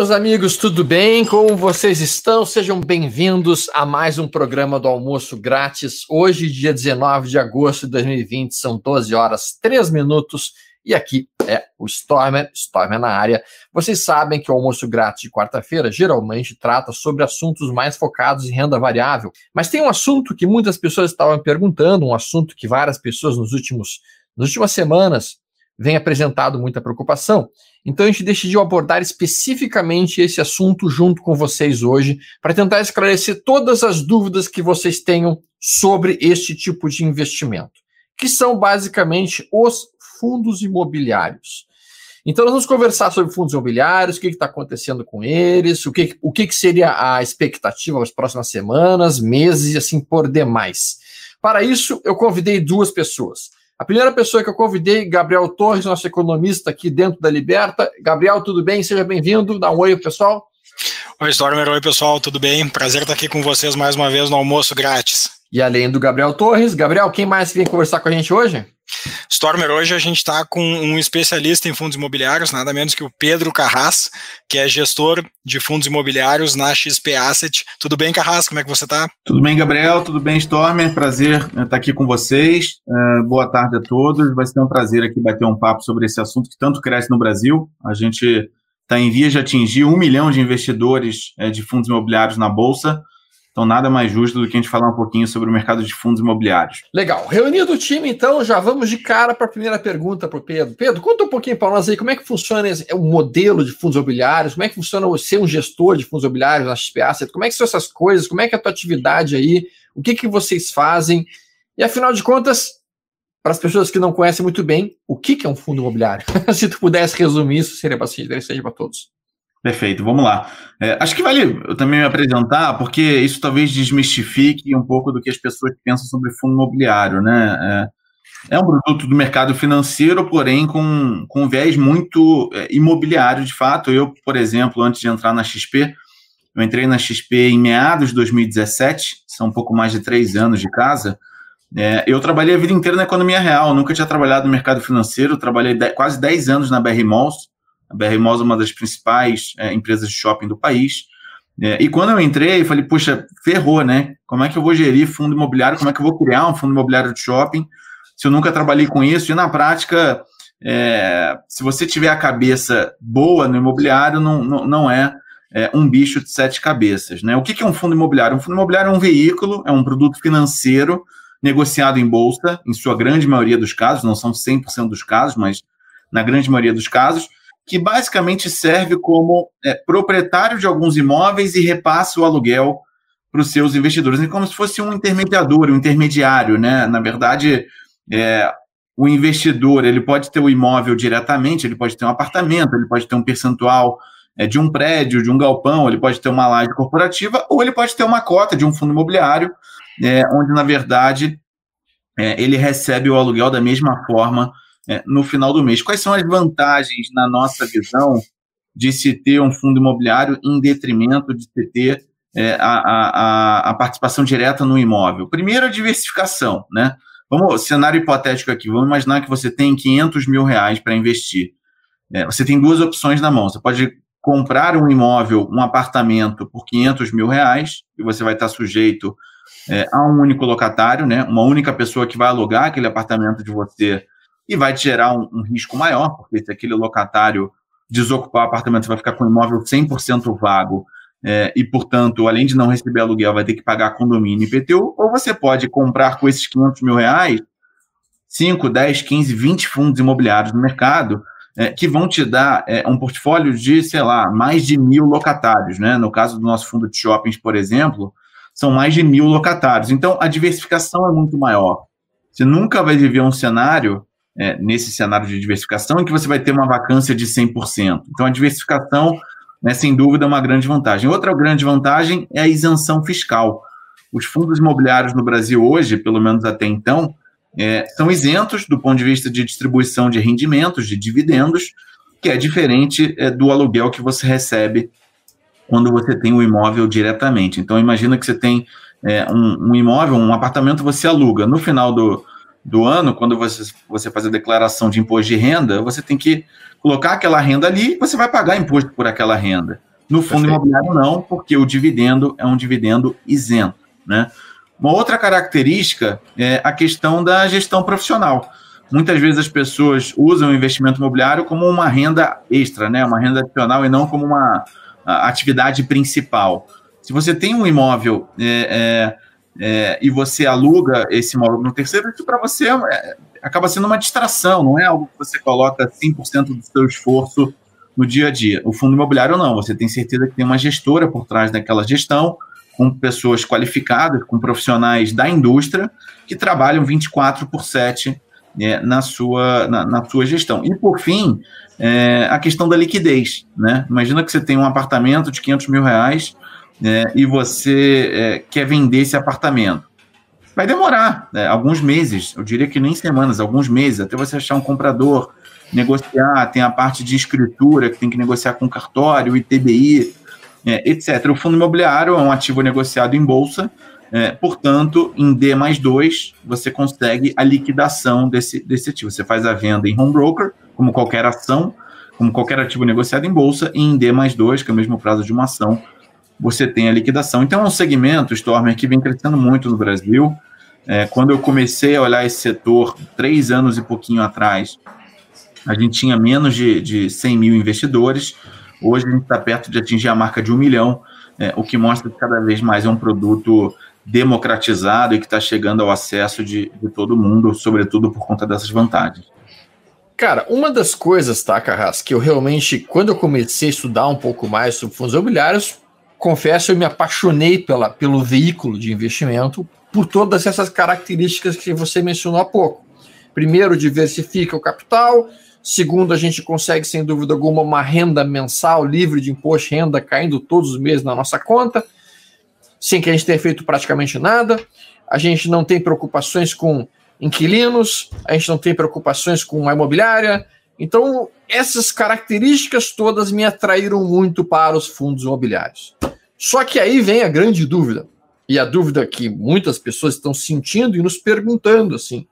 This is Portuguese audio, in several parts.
meus amigos, tudo bem? Como vocês estão? Sejam bem-vindos a mais um programa do Almoço Grátis. Hoje, dia 19 de agosto de 2020, são 12 horas 3 minutos e aqui é o Stormer, Stormer na área. Vocês sabem que o Almoço Grátis de quarta-feira geralmente trata sobre assuntos mais focados em renda variável, mas tem um assunto que muitas pessoas estavam perguntando, um assunto que várias pessoas nos últimos, nas últimas semanas vem apresentado muita preocupação. Então a gente decidiu abordar especificamente esse assunto junto com vocês hoje, para tentar esclarecer todas as dúvidas que vocês tenham sobre este tipo de investimento, que são basicamente os fundos imobiliários. Então nós vamos conversar sobre fundos imobiliários, o que está acontecendo com eles, o, que, o que, que seria a expectativa nas próximas semanas, meses e assim por demais. Para isso, eu convidei duas pessoas. A primeira pessoa que eu convidei, Gabriel Torres, nosso economista aqui dentro da Liberta. Gabriel, tudo bem? Seja bem-vindo. Dá um oi, pessoal. Oi, Stormer. Oi, pessoal. Tudo bem? Prazer estar aqui com vocês mais uma vez no almoço grátis. E além do Gabriel Torres, Gabriel, quem mais vem conversar com a gente hoje? Stormer, hoje a gente está com um especialista em fundos imobiliários, nada menos que o Pedro Carras, que é gestor de fundos imobiliários na XP Asset. Tudo bem, Carras? Como é que você está? Tudo bem, Gabriel. Tudo bem, Stormer. Prazer estar tá aqui com vocês. Uh, boa tarde a todos. Vai ser um prazer aqui bater um papo sobre esse assunto que tanto cresce no Brasil. A gente está em vias de atingir um milhão de investidores uh, de fundos imobiliários na Bolsa. Então, nada mais justo do que a gente falar um pouquinho sobre o mercado de fundos imobiliários. Legal. Reunido o time, então, já vamos de cara para a primeira pergunta para o Pedro. Pedro, conta um pouquinho para nós aí como é que funciona o modelo de fundos imobiliários, como é que funciona ser um gestor de fundos imobiliários na XP Asset, como é que são essas coisas, como é que é a tua atividade aí, o que, que vocês fazem, e afinal de contas, para as pessoas que não conhecem muito bem, o que, que é um fundo imobiliário? Se tu pudesse resumir isso, seria bastante interessante para todos. Perfeito, vamos lá. É, acho que vale eu também me apresentar, porque isso talvez desmistifique um pouco do que as pessoas pensam sobre fundo imobiliário, né? É, é um produto do mercado financeiro, porém com, com viés muito é, imobiliário, de fato. Eu, por exemplo, antes de entrar na XP, eu entrei na XP em meados de 2017, são um pouco mais de três anos de casa. É, eu trabalhei a vida inteira na economia real, nunca tinha trabalhado no mercado financeiro, trabalhei quase 10 anos na BR Malls, a BR Malls é uma das principais é, empresas de shopping do país. É, e quando eu entrei, falei, puxa, ferrou, né? Como é que eu vou gerir fundo imobiliário? Como é que eu vou criar um fundo imobiliário de shopping se eu nunca trabalhei com isso? E na prática, é, se você tiver a cabeça boa no imobiliário, não, não, não é, é, um bicho de sete cabeças. Né? O que, que é um fundo imobiliário? Um fundo imobiliário é um veículo, é um produto financeiro negociado em bolsa, em sua grande maioria dos casos, não são 100% dos casos, mas na grande maioria dos casos, que basicamente serve como é, proprietário de alguns imóveis e repassa o aluguel para os seus investidores. É como se fosse um intermediador, um intermediário, né? Na verdade, é, o investidor ele pode ter o imóvel diretamente, ele pode ter um apartamento, ele pode ter um percentual é, de um prédio, de um galpão, ele pode ter uma laje corporativa, ou ele pode ter uma cota de um fundo imobiliário, é, onde, na verdade, é, ele recebe o aluguel da mesma forma é, no final do mês. Quais são as vantagens, na nossa visão, de se ter um fundo imobiliário em detrimento de se ter é, a, a, a, participação direta no imóvel? Primeiro, a diversificação, né? Vamos, cenário hipotético aqui, vamos imaginar que você tem 500 mil reais para investir. É, você tem duas opções na mão. Você pode comprar um imóvel, um apartamento por 500 mil reais, e você vai estar sujeito é, a um único locatário, né? Uma única pessoa que vai alugar aquele apartamento de você e vai te gerar um, um risco maior, porque se aquele locatário desocupar o apartamento, você vai ficar com o imóvel 100% vago é, e, portanto, além de não receber aluguel, vai ter que pagar condomínio e IPTU, ou você pode comprar com esses 500 mil reais 5, 10, 15, 20 fundos imobiliários no mercado é, que vão te dar é, um portfólio de, sei lá, mais de mil locatários. Né? No caso do nosso fundo de shoppings, por exemplo, são mais de mil locatários. Então, a diversificação é muito maior. Você nunca vai viver um cenário é, nesse cenário de diversificação em que você vai ter uma vacância de 100%. Então, a diversificação, né, sem dúvida, é uma grande vantagem. Outra grande vantagem é a isenção fiscal. Os fundos imobiliários no Brasil hoje, pelo menos até então, é, são isentos do ponto de vista de distribuição de rendimentos, de dividendos, que é diferente é, do aluguel que você recebe quando você tem o imóvel diretamente. Então, imagina que você tem é, um, um, imóvel, um apartamento, você aluga. No final do, do ano, quando você, você faz a declaração de imposto de renda, você tem que colocar aquela renda ali e você vai pagar imposto por aquela renda. No fundo Perfeito. imobiliário, não, porque o dividendo é um dividendo isento. Né? Uma outra característica é a questão da gestão profissional. Muitas vezes as pessoas usam o investimento imobiliário como uma renda extra, né? uma renda adicional, e não como uma atividade principal. Se você tem um imóvel é, é, é, e você aluga esse imóvel no terceiro, isso para você é, acaba sendo uma distração, não é algo que você coloca 100% do seu esforço no dia a dia. O fundo imobiliário não, você tem certeza que tem uma gestora por trás daquela gestão, com pessoas qualificadas, com profissionais da indústria que trabalham 24 por 7 é, na, sua, na, na, sua gestão. E, por fim, é, a questão da liquidez. Né? Imagina que você tem um apartamento de 500 mil reais é, e você é, quer vender esse apartamento. Vai demorar né, alguns meses, eu diria que nem semanas, alguns meses, até você achar um comprador, negociar, tem a parte de escritura que tem que negociar com cartório, ITBI, é, etc. O fundo imobiliário é um ativo negociado em bolsa, é, portanto, em D mais 2, você consegue a liquidação desse, desse ativo. Você faz a venda em home broker, como qualquer ação, como qualquer ativo negociado em bolsa, e em D mais 2, que é o mesmo prazo de uma ação, você tem a liquidação. Então, é um segmento, Stormer, que vem crescendo muito no Brasil. É, quando eu comecei a olhar esse setor, três anos e pouquinho atrás, a gente tinha menos de, de 100 mil investidores. Hoje a gente está perto de atingir a marca de um milhão, é, o que mostra que cada vez mais é um produto democratizado e que está chegando ao acesso de, de todo mundo, sobretudo por conta dessas vantagens. Cara, uma das coisas, tá, Carras, que eu realmente, quando eu comecei a estudar um pouco mais sobre fundos imobiliários, confesso, eu me apaixonei pela, pelo veículo de investimento por todas essas características que você mencionou há pouco. Primeiro, diversifica o capital. Segundo, a gente consegue, sem dúvida alguma, uma renda mensal livre de imposto renda caindo todos os meses na nossa conta, sem que a gente tenha feito praticamente nada. A gente não tem preocupações com inquilinos, a gente não tem preocupações com a imobiliária. Então, essas características todas me atraíram muito para os fundos imobiliários. Só que aí vem a grande dúvida, e a dúvida que muitas pessoas estão sentindo e nos perguntando assim: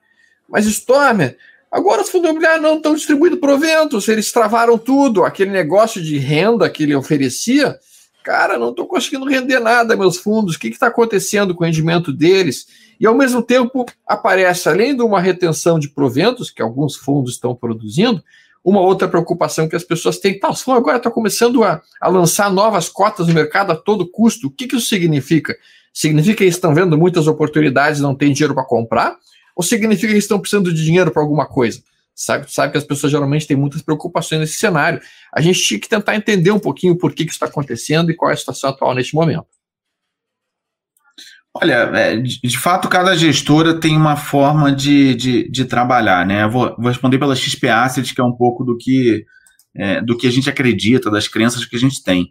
mas Stormer, agora os fundos imobiliários não estão distribuindo proventos, eles travaram tudo, aquele negócio de renda que ele oferecia, cara, não estou conseguindo render nada meus fundos, o que está acontecendo com o rendimento deles? E ao mesmo tempo aparece, além de uma retenção de proventos, que alguns fundos estão produzindo, uma outra preocupação que as pessoas têm, tá, fundos agora estão começando a, a lançar novas cotas no mercado a todo custo. O que, que isso significa? Significa que eles estão vendo muitas oportunidades não têm dinheiro para comprar? Ou significa que estão precisando de dinheiro para alguma coisa? Sabe, sabe que as pessoas geralmente têm muitas preocupações nesse cenário. A gente tinha que tentar entender um pouquinho por que, que isso está acontecendo e qual é a situação atual neste momento. Olha, é, de fato, cada gestora tem uma forma de, de, de trabalhar, né? Vou, vou, responder pela XP Asset, que é um pouco do que, é, do que a gente acredita, das crenças que a gente tem.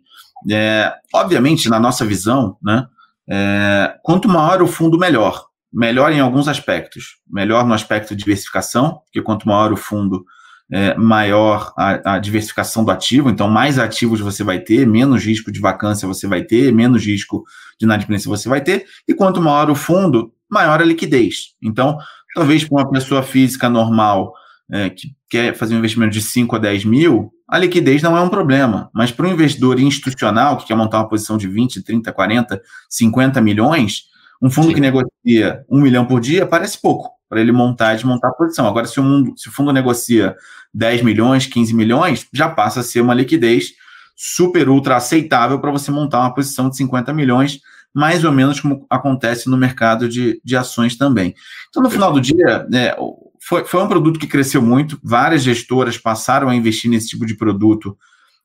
É, obviamente, na nossa visão, né, é, quanto maior o fundo, melhor melhor em alguns aspectos. Melhor no aspecto de diversificação, porque quanto maior o fundo, é, maior a, a, diversificação do ativo, então mais ativos você vai ter, menos risco de vacância você vai ter, menos risco de inadimplência você vai ter, e quanto maior o fundo, maior a liquidez. Então, talvez para uma pessoa física normal é, que quer fazer um investimento de 5 a 10 mil, a liquidez não é um problema, mas para um investidor institucional que quer montar uma posição de 20, 30, 40, 50 milhões, um fundo Sim. que negocia um milhão por dia parece pouco para ele montar e desmontar a posição. Agora, se o, mundo, se o fundo negocia 10 milhões, 15 milhões, já passa a ser uma liquidez super ultra aceitável para você montar uma posição de 50 milhões, mais ou menos como acontece no mercado de, de ações também. Então, no final do dia, é, foi, foi um produto que cresceu muito, várias gestoras passaram a investir nesse tipo de produto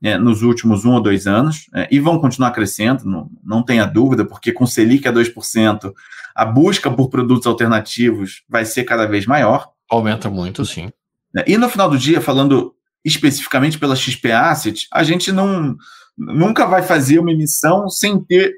é, nos últimos um ou dois anos é, e vão continuar crescendo, não, não tenha dúvida, porque com Selic a 2%, a busca por produtos alternativos vai ser cada vez maior. Aumenta muito, sim. É, e no final do dia, falando especificamente pela XP Asset, a gente não, nunca vai fazer uma emissão sem ter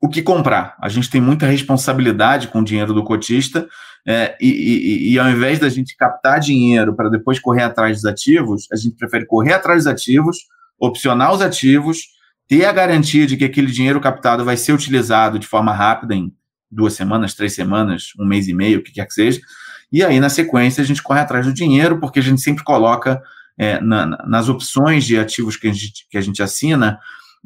o que comprar. A gente tem muita responsabilidade com o dinheiro do cotista é, e, e, e, ao invés da gente captar dinheiro para depois correr atrás dos ativos, a gente prefere correr atrás dos ativos, opcionar os ativos, ter a garantia de que aquele dinheiro captado vai ser utilizado de forma rápida em duas semanas, três semanas, um mês e meio, o que quer que seja. E aí, na sequência, a gente corre atrás do dinheiro, porque a gente sempre coloca é, na, nas opções de ativos que a gente, que a gente assina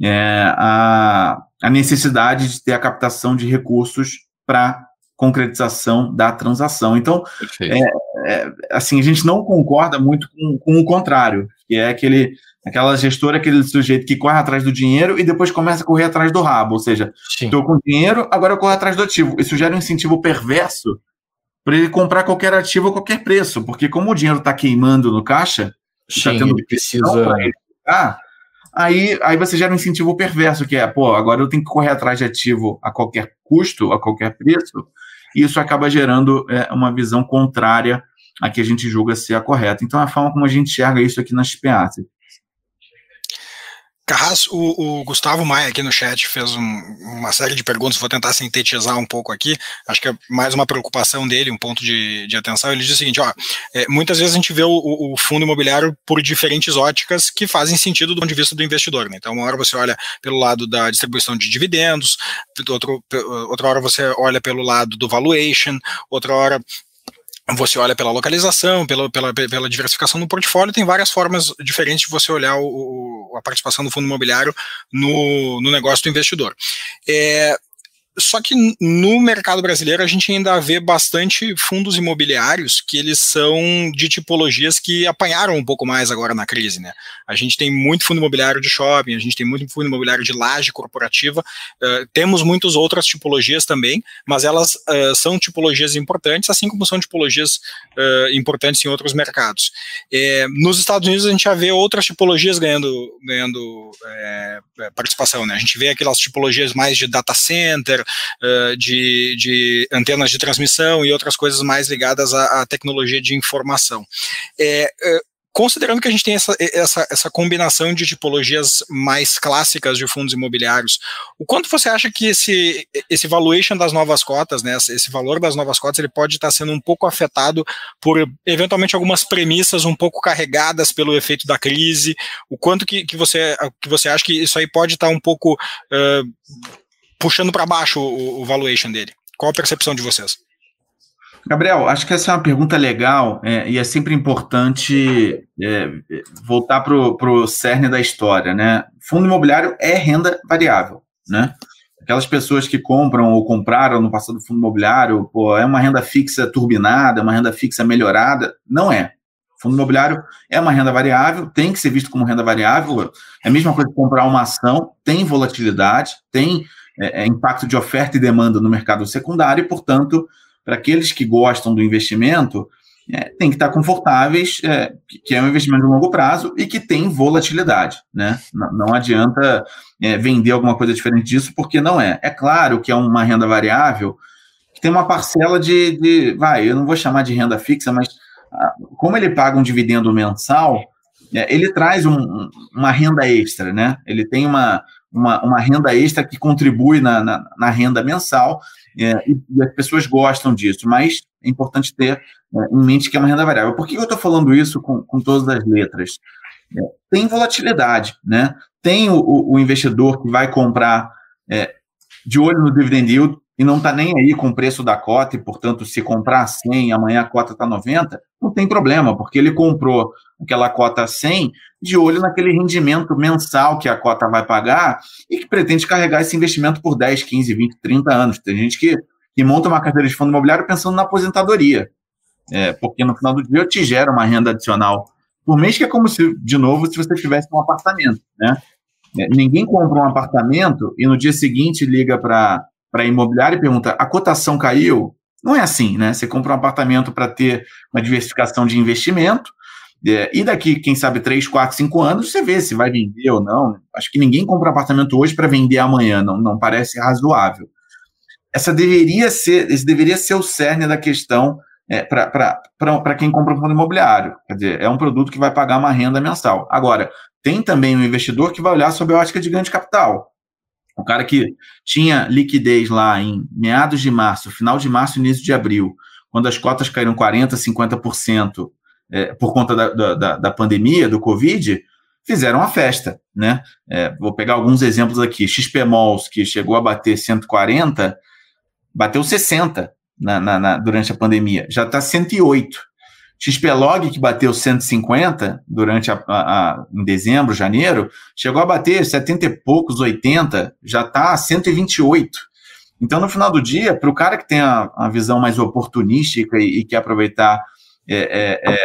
é, a, a necessidade de ter a captação de recursos para concretização da transação. Então, é, é, assim, a gente não concorda muito com, com, o contrário, que é aquele, aquela gestora, aquele sujeito que corre atrás do dinheiro e depois começa a correr atrás do rabo, ou seja, estou com dinheiro, agora eu corro atrás do ativo. Isso gera um incentivo perverso para ele comprar qualquer ativo a qualquer preço, porque como o dinheiro está queimando no caixa, está tendo ele precisa... Ele aí, aí você gera um incentivo perverso, que é, pô, agora eu tenho que correr atrás de ativo a qualquer custo, a qualquer preço, e isso acaba gerando é, uma visão contrária a que a gente julga ser a correta. Então, é a forma como a gente enxerga isso aqui na XPA. Carras, o, o, Gustavo Maia aqui no chat fez um, uma série de perguntas, vou tentar sintetizar um pouco aqui, acho que é mais uma preocupação dele, um ponto de, de atenção, ele diz o seguinte, ó, é, muitas vezes a gente vê o, o, fundo imobiliário por diferentes óticas que fazem sentido do ponto de vista do investidor, né? então uma hora você olha pelo lado da distribuição de dividendos, outro, outra hora você olha pelo lado do valuation, outra hora você olha pela localização, pela, pela, pela diversificação do portfólio, tem várias formas diferentes de você olhar o, a participação do fundo imobiliário no, no negócio do investidor. É, só que no mercado brasileiro a gente ainda vê bastante fundos imobiliários que eles são de tipologias que apanharam um pouco mais agora na crise, né? A gente tem muito fundo imobiliário de shopping, a gente tem muito fundo imobiliário de laje corporativa, uh, temos muitas outras tipologias também, mas elas uh, são tipologias importantes, assim como são tipologias uh, importantes em outros mercados. É, nos Estados Unidos a gente já vê outras tipologias ganhando, ganhando é, participação, né? A gente vê aquelas tipologias mais de data center, uh, de, de, antenas de transmissão e outras coisas mais ligadas à, à tecnologia de informação. É, uh, considerando que a gente tem essa, essa, essa combinação de tipologias mais clássicas de fundos imobiliários, o quanto você acha que esse, esse valuation das novas cotas, né, esse valor das novas cotas, ele pode estar sendo um pouco afetado por, eventualmente, algumas premissas um pouco carregadas pelo efeito da crise? O quanto que, que, você, que você acha que isso aí pode estar um pouco uh, puxando para baixo o, o valuation dele. Qual a percepção de vocês? Gabriel, acho que essa é uma pergunta legal é, e é sempre importante é, voltar para o cerne da história, né? Fundo imobiliário é renda variável, né? Aquelas pessoas que compram ou compraram no passado fundo imobiliário, pô, é uma renda fixa turbinada, é uma renda fixa melhorada. Não é. Fundo imobiliário é uma renda variável, tem que ser visto como renda variável. É a mesma coisa que comprar uma ação, tem volatilidade, tem é, é, impacto de oferta e demanda no mercado secundário, e, portanto, para aqueles que gostam do investimento, é, tem que estar confortáveis, é, que é um investimento de longo prazo e que tem volatilidade. Né? Não, não adianta é, vender alguma coisa diferente disso, porque não é. É claro que é uma renda variável que tem uma parcela de, de vai, eu não vou chamar de renda fixa, mas ah, como ele paga um dividendo mensal, é, ele traz um, uma renda extra, né? Ele tem uma, uma, uma renda extra que contribui na, na, na renda mensal é, e, e, as pessoas gostam disso, mas é importante ter é, em mente que é uma renda variável. Por que eu estou falando isso com, com todas as letras? É, tem volatilidade, né? Tem o, o, investidor que vai comprar é, de olho no dividend yield e não está nem aí com o preço da cota, e, portanto, se comprar 100 amanhã a cota está 90, não tem problema, porque ele comprou aquela cota 100 de olho naquele rendimento mensal que a cota vai pagar e que pretende carregar esse investimento por 10, 15, 20, 30 anos. Tem gente que, que monta uma carteira de fundo imobiliário pensando na aposentadoria, é, porque no final do dia te gera uma renda adicional por mês, que é como se, de novo, se você tivesse um apartamento, né? É, ninguém compra um apartamento e no dia seguinte liga para a imobiliária e pergunta: a cotação caiu? Não é assim, né? Você compra um apartamento para ter uma diversificação de investimento, é, e daqui, quem sabe, 3, 4, 5 anos, você vê se vai vender ou não. Acho que ninguém compra apartamento hoje para vender amanhã, não, não parece razoável. Essa deveria ser, esse deveria ser o cerne da questão é, para quem compra um fundo imobiliário. Quer dizer, é um produto que vai pagar uma renda mensal. Agora, tem também um investidor que vai olhar sob a ótica de ganho de capital. O cara que tinha liquidez lá em meados de março, final de março, início de abril, quando as cotas caíram 40%, 50% é, por conta da, da, da, pandemia, do Covid, fizeram a festa. Né? É, vou pegar alguns exemplos aqui. XP Malls, que chegou a bater 140, bateu 60 na, na, na durante a pandemia, já está 108. XPlog, que bateu 150 durante a, a, a, em dezembro, janeiro, chegou a bater 70 e poucos, 80, já está a 128. Então, no final do dia, para o cara que tem a, a, visão mais oportunística e, e quer aproveitar é, é, é,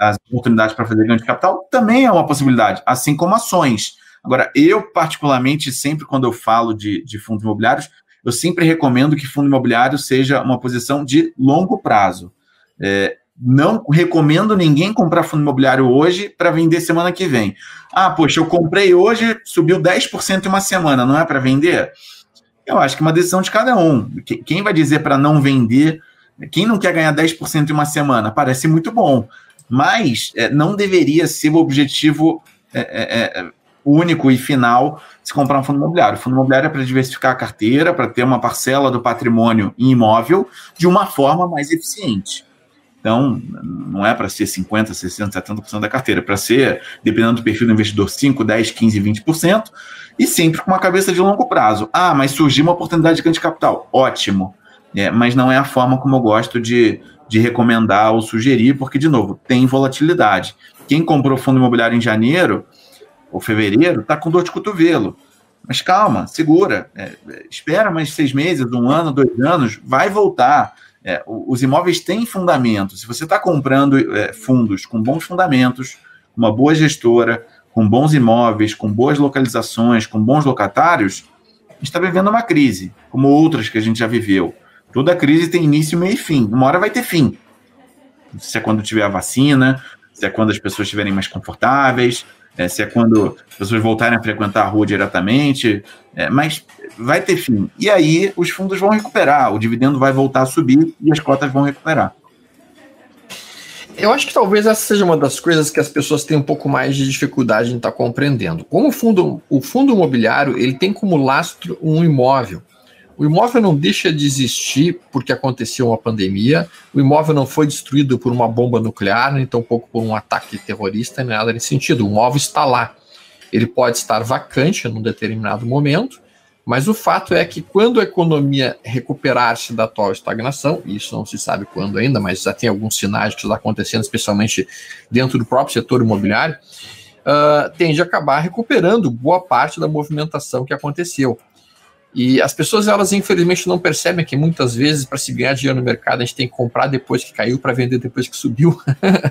as oportunidades para fazer ganho de capital, também é uma possibilidade, assim como ações. Agora, eu, particularmente, sempre quando eu falo de, de fundos imobiliários, eu sempre recomendo que fundo imobiliário seja uma posição de longo prazo. É, não recomendo ninguém comprar fundo imobiliário hoje para vender semana que vem. Ah, poxa, eu comprei hoje, subiu 10% em uma semana, não é para vender? Eu acho que é uma decisão de cada um. Quem vai dizer para não vender? Quem não quer ganhar 10% em uma semana? Parece muito bom, mas é, não deveria ser o objetivo é, é, é único e final se comprar um fundo imobiliário. O fundo imobiliário é para diversificar a carteira, para ter uma parcela do patrimônio em imóvel de uma forma mais eficiente. Então, não é para ser 50%, 60%, 70% da carteira, é para ser, dependendo do perfil do investidor, 5%, 10%, 15%, 20%, e sempre com uma cabeça de longo prazo. Ah, mas surgiu uma oportunidade de ganho de capital. Ótimo. É, mas não é a forma como eu gosto de, de recomendar ou sugerir, porque, de novo, tem volatilidade. Quem comprou fundo imobiliário em janeiro ou fevereiro está com dor de cotovelo. Mas calma, segura, é, espera mais seis meses, um ano, dois anos, vai voltar é, os imóveis têm fundamento. Se você está comprando é, fundos com bons fundamentos, uma boa gestora, com bons imóveis, com boas localizações, com bons locatários, está vivendo uma crise, como outras que a gente já viveu. Toda crise tem início, meio e fim. Uma hora vai ter fim. Se é quando tiver a vacina, se é quando as pessoas estiverem mais confortáveis, é, se é quando as pessoas voltarem a frequentar a rua diretamente, é, mas vai ter fim. E aí os fundos vão recuperar, o dividendo vai voltar a subir e as cotas vão recuperar. Eu acho que talvez essa seja uma das coisas que as pessoas têm um pouco mais de dificuldade em estar tá compreendendo. Como o fundo, o fundo imobiliário ele tem como lastro um imóvel. O imóvel não deixa de existir porque aconteceu uma pandemia, o imóvel não foi destruído por uma bomba nuclear, nem tampouco por um ataque terrorista, nem nada nesse sentido. O imóvel está lá. Ele pode estar vacante num determinado momento, mas o fato é que quando a economia recuperar-se da atual estagnação, e isso não se sabe quando ainda, mas já tem alguns sinais que está acontecendo, especialmente dentro do próprio setor imobiliário, uh, tende a acabar recuperando boa parte da movimentação que aconteceu. E as pessoas, elas infelizmente não percebem que muitas vezes, para se ganhar dinheiro no mercado, a gente tem que comprar depois que caiu para vender depois que subiu.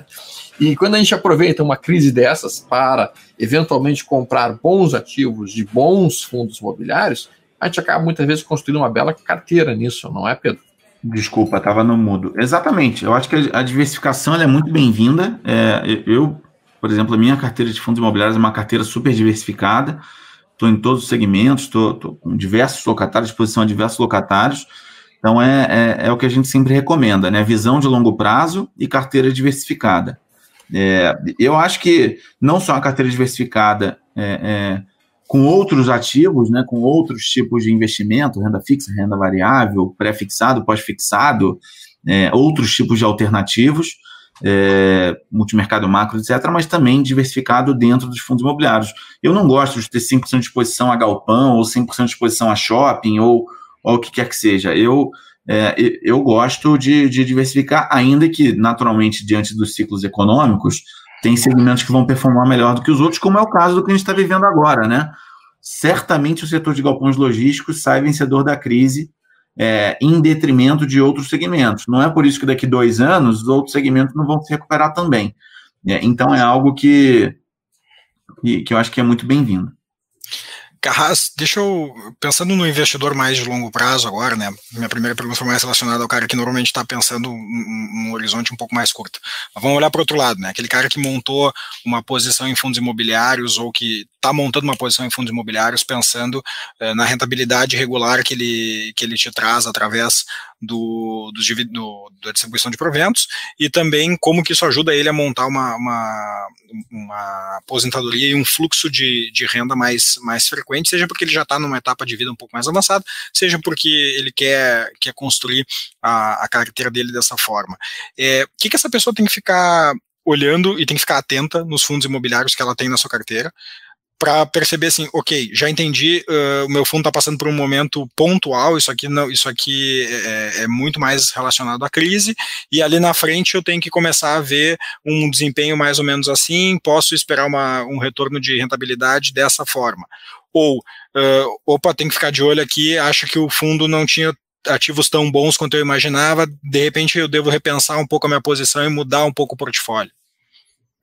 e quando a gente aproveita uma crise dessas para eventualmente comprar bons ativos de bons fundos imobiliários, a gente acaba muitas vezes construindo uma bela carteira nisso, não é, Pedro? Desculpa, estava no mudo. Exatamente. Eu acho que a diversificação é muito bem-vinda. É, eu, por exemplo, a minha carteira de fundos imobiliários é uma carteira super diversificada estou em todos os segmentos, estou com diversos locatários, exposição a diversos locatários. Então, é, é, é, o que a gente sempre recomenda, né? Visão de longo prazo e carteira diversificada. É, eu acho que não só a carteira diversificada é, é, com outros ativos, né, com outros tipos de investimento, renda fixa, renda variável, pré-fixado, pós-fixado, é, outros tipos de alternativos, é, multimercado macro, etc., mas também diversificado dentro dos fundos imobiliários. Eu não gosto de ter 5% de exposição a galpão, ou 5% de exposição a shopping, ou, ou o que quer que seja. Eu, é, eu gosto de, de diversificar, ainda que, naturalmente, diante dos ciclos econômicos, tem segmentos que vão performar melhor do que os outros, como é o caso do que a gente está vivendo agora, né? Certamente o setor de galpões logísticos sai vencedor da crise é, em detrimento de outros segmentos. Não é por isso que daqui dois anos os outros segmentos não vão se recuperar também. É, então é algo que, que, que eu acho que é muito bem-vindo. Carras, deixa eu, pensando no investidor mais de longo prazo agora, né, minha primeira pergunta foi mais relacionada ao cara que normalmente está pensando num horizonte um pouco mais curto. Mas vamos olhar para o outro lado, né, aquele cara que montou uma posição em fundos imobiliários ou que está montando uma posição em fundos imobiliários pensando eh, na rentabilidade regular que ele, que ele te traz através do, do, do, da distribuição de proventos e também como que isso ajuda ele a montar uma, uma, uma aposentadoria e um fluxo de, de renda mais, mais frequente, seja porque ele já está numa etapa de vida um pouco mais avançada, seja porque ele quer, quer construir a, a carteira dele dessa forma. É, o que, que essa pessoa tem que ficar olhando e tem que ficar atenta nos fundos imobiliários que ela tem na sua carteira, para perceber assim, ok, já entendi, uh, o meu fundo está passando por um momento pontual, isso aqui não, isso aqui é, é, muito mais relacionado à crise, e ali na frente eu tenho que começar a ver um desempenho mais ou menos assim, posso esperar uma, um retorno de rentabilidade dessa forma. Ou, uh, opa, tem que ficar de olho aqui, acho que o fundo não tinha ativos tão bons quanto eu imaginava, de repente eu devo repensar um pouco a minha posição e mudar um pouco o portfólio.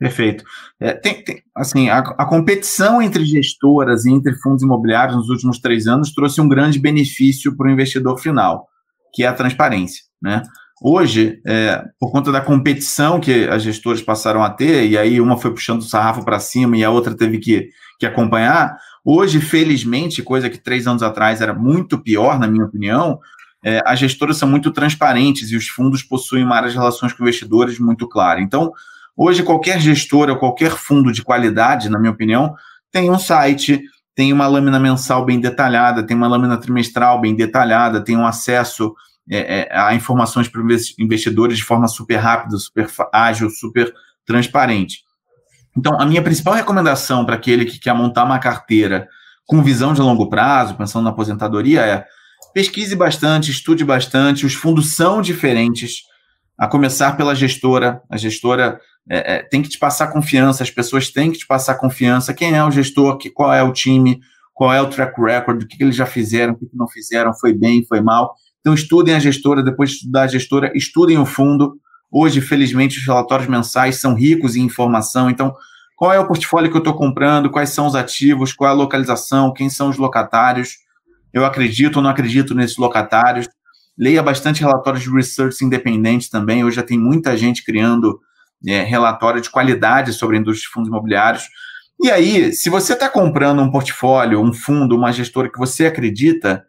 Perfeito. É, tem, tem, assim, a, a, competição entre gestoras e entre fundos imobiliários nos últimos três anos trouxe um grande benefício para o investidor final, que é a transparência. Né? Hoje, é, por conta da competição que as gestoras passaram a ter, e aí uma foi puxando o sarrafo para cima e a outra teve que, que acompanhar, hoje, felizmente, coisa que três anos atrás era muito pior, na minha opinião, é, as gestoras são muito transparentes e os fundos possuem uma área de relações com investidores muito clara. Então, Hoje, qualquer gestora, qualquer fundo de qualidade, na minha opinião, tem um site, tem uma lâmina mensal bem detalhada, tem uma lâmina trimestral bem detalhada, tem um acesso é, é, a informações para investidores de forma super rápida, super ágil, super transparente. Então, a minha principal recomendação para aquele que quer montar uma carteira com visão de longo prazo, pensando na aposentadoria, é pesquise bastante, estude bastante, os fundos são diferentes, a começar pela gestora. A gestora é, é, tem que te passar confiança, as pessoas têm que te passar confiança. Quem é o gestor, que, qual é o time, qual é o track record, o que, que eles já fizeram, o que, que não fizeram, foi bem, foi mal. Então, estudem a gestora, depois de estudar a gestora, estudem o fundo. Hoje, felizmente, os relatórios mensais são ricos em informação. Então, qual é o portfólio que eu estou comprando, quais são os ativos, qual é a localização, quem são os locatários. Eu acredito ou não acredito nesses locatários. Leia bastante relatórios de research independente também. Hoje já tem muita gente criando é, relatório de qualidade sobre a indústria de fundos imobiliários. E aí, se você está comprando um portfólio, um fundo, uma gestora que você acredita,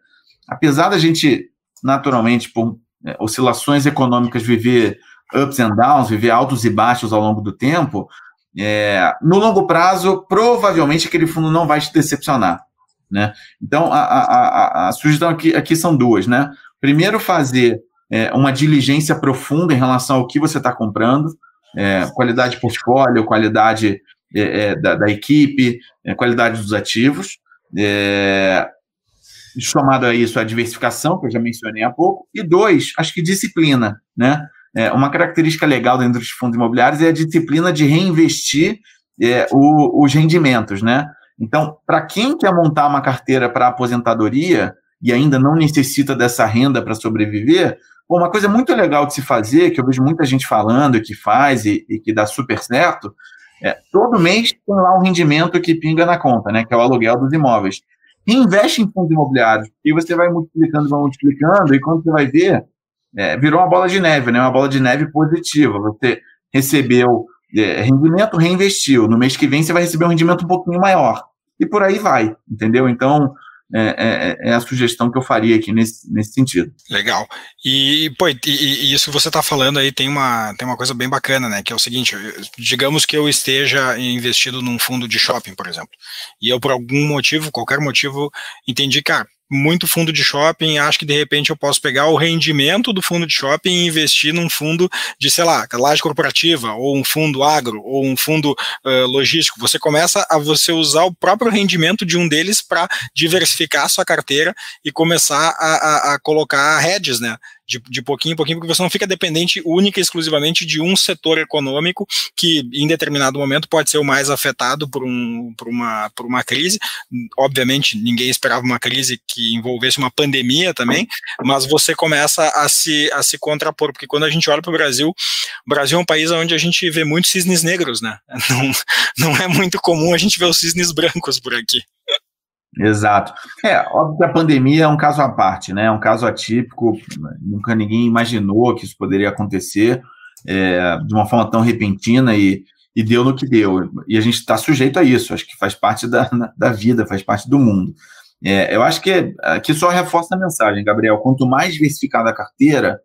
apesar da gente, naturalmente, por é, oscilações econômicas, viver ups and downs, viver altos e baixos ao longo do tempo, é, no longo prazo, provavelmente aquele fundo não vai te decepcionar. Né? Então, a, a, a, a sugestão aqui, aqui são duas. Né? Primeiro, fazer é, uma diligência profunda em relação ao que você está comprando é, qualidade de portfólio, qualidade é, é, da, da, equipe, é, qualidade dos ativos. É, somado a isso, a diversificação, que eu já mencionei há pouco. E dois, acho que disciplina, né? Uma característica legal dentro dos fundos imobiliários é a disciplina de reinvestir o, os rendimentos, né? Então, para quem quer montar uma carteira para aposentadoria e ainda não necessita dessa renda para sobreviver, Bom, uma coisa muito legal de se fazer, que eu vejo muita gente falando que faz e, e, que dá super certo, é todo mês tem lá um rendimento que pinga na conta, né? Que é o aluguel dos imóveis. Investe em fundos imobiliários e você vai multiplicando, vai multiplicando, e quando você vai ver, é, virou uma bola de neve, né? Uma bola de neve positiva. Você recebeu é, rendimento, reinvestiu. No mês que vem você vai receber um rendimento um pouquinho maior. E por aí vai, entendeu? Então, é, é, é, a sugestão que eu faria aqui nesse, nesse sentido. Legal. E, pô, e, e isso que você está falando aí tem uma, tem uma coisa bem bacana, né? Que é o seguinte: digamos que eu esteja investido num fundo de shopping, por exemplo, e eu, por algum motivo, qualquer motivo, entendi ah, muito fundo de shopping, acho que de repente eu posso pegar o rendimento do fundo de shopping e investir num fundo de, sei lá, laje corporativa, ou um fundo agro, ou um fundo uh, logístico. Você começa a você usar o próprio rendimento de um deles para diversificar a sua carteira e começar a, a, a colocar hedges, né? De, de pouquinho em pouquinho, porque você não fica dependente única e exclusivamente de um setor econômico que, em determinado momento, pode ser o mais afetado por, um, por, uma, por uma crise. Obviamente, ninguém esperava uma crise que envolvesse uma pandemia também, mas você começa a se, a se contrapor, porque quando a gente olha para o Brasil, o Brasil é um país onde a gente vê muitos cisnes negros, né? Não, não é muito comum a gente ver os cisnes brancos por aqui. Exato. É, óbvio que a pandemia é um caso à parte, né? É um caso atípico, nunca ninguém imaginou que isso poderia acontecer é, de uma forma tão repentina e, e deu no que deu. E a gente está sujeito a isso, acho que faz parte da, da vida, faz parte do mundo. É, eu acho que aqui só reforça a mensagem, Gabriel. Quanto mais diversificada a carteira,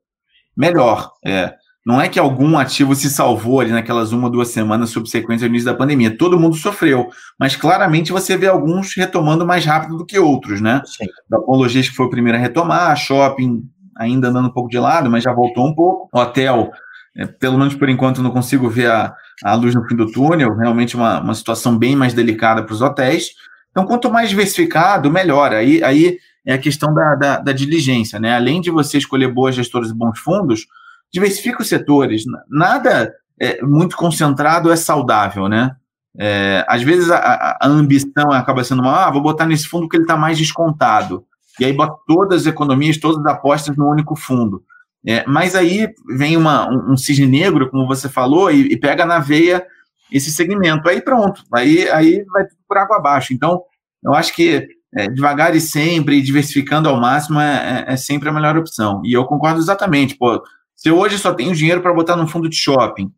melhor. É, não é que algum ativo se salvou ali naquelas uma, duas semanas subsequentes ao início da pandemia. Todo mundo sofreu. Mas claramente você vê alguns retomando mais rápido do que outros, né? Sim. Da Logística que foi o primeiro a retomar, shopping ainda andando um pouco de lado, mas já voltou um pouco. Hotel é, pelo menos por enquanto, não consigo ver a, a luz no fim do túnel. Realmente uma, uma situação bem mais delicada para os hotéis. Então, quanto mais diversificado, melhor. Aí, aí é a questão da, da, da, diligência, né? Além de você escolher boas gestoras e bons fundos, diversifica os setores. Nada é, muito concentrado é saudável, né? É, às vezes a, a, ambição acaba sendo uma, ah, vou botar nesse fundo que ele está mais descontado. E aí bota todas as economias, todas as apostas no único fundo. É, mas aí vem uma, um, um, cisne negro, como você falou, e, e, pega na veia esse segmento. Aí pronto, aí, aí vai por água abaixo. Então, eu acho que é, devagar e sempre, diversificando ao máximo, é, é, é, sempre a melhor opção. E eu concordo exatamente. Pô, se eu hoje só tenho dinheiro para botar num fundo de shopping,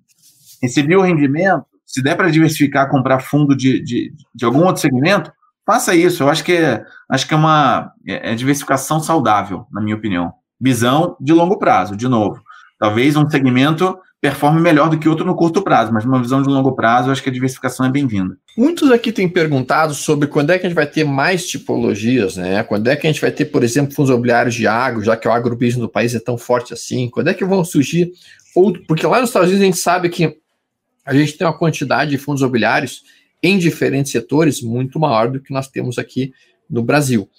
recebi o rendimento, se der para diversificar, comprar fundo de, de, de, algum outro segmento, faça isso. Eu acho que é, acho que é uma é, é diversificação saudável, na minha opinião. Visão de longo prazo, de novo. Talvez um segmento performe melhor do que outro no curto prazo, mas numa visão de longo prazo, acho que a diversificação é bem-vinda. Muitos aqui têm perguntado sobre quando é que a gente vai ter mais tipologias, né? Quando é que a gente vai ter, por exemplo, fundos imobiliários de agro, já que o agrobusiness do país é tão forte assim? Quando é que vão surgir outro? Porque lá nos Estados Unidos a gente sabe que a gente tem uma quantidade de fundos imobiliários em diferentes setores muito maior do que nós temos aqui no Brasil.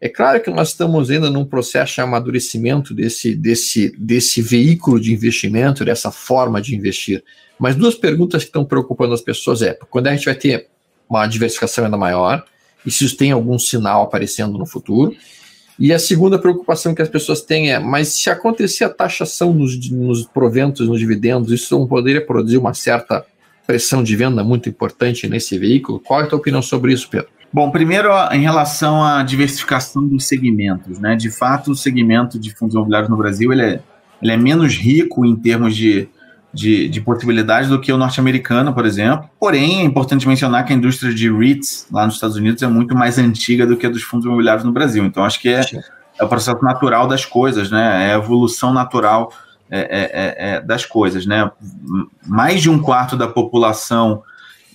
É claro que nós estamos ainda num processo de amadurecimento desse, desse, desse veículo de investimento, dessa forma de investir. Mas duas perguntas que estão preocupando as pessoas é quando a gente vai ter uma diversificação ainda maior e se isso tem algum sinal aparecendo no futuro. E a segunda preocupação que as pessoas têm é, mas se acontecer a taxação nos, nos proventos, nos dividendos, isso não poderia produzir uma certa pressão de venda muito importante nesse veículo? Qual é a tua opinião sobre isso, Pedro? Bom, primeiro em relação à diversificação dos segmentos, né? De fato, o segmento de fundos imobiliários no Brasil ele é, ele é menos rico em termos de, de, de possibilidades do que o norte-americano, por exemplo. Porém, é importante mencionar que a indústria de REITs lá nos Estados Unidos é muito mais antiga do que a dos fundos imobiliários no Brasil. Então, acho que é, é o processo natural das coisas, né? É a evolução natural é, é, é, é das coisas, né? Mais de um quarto da população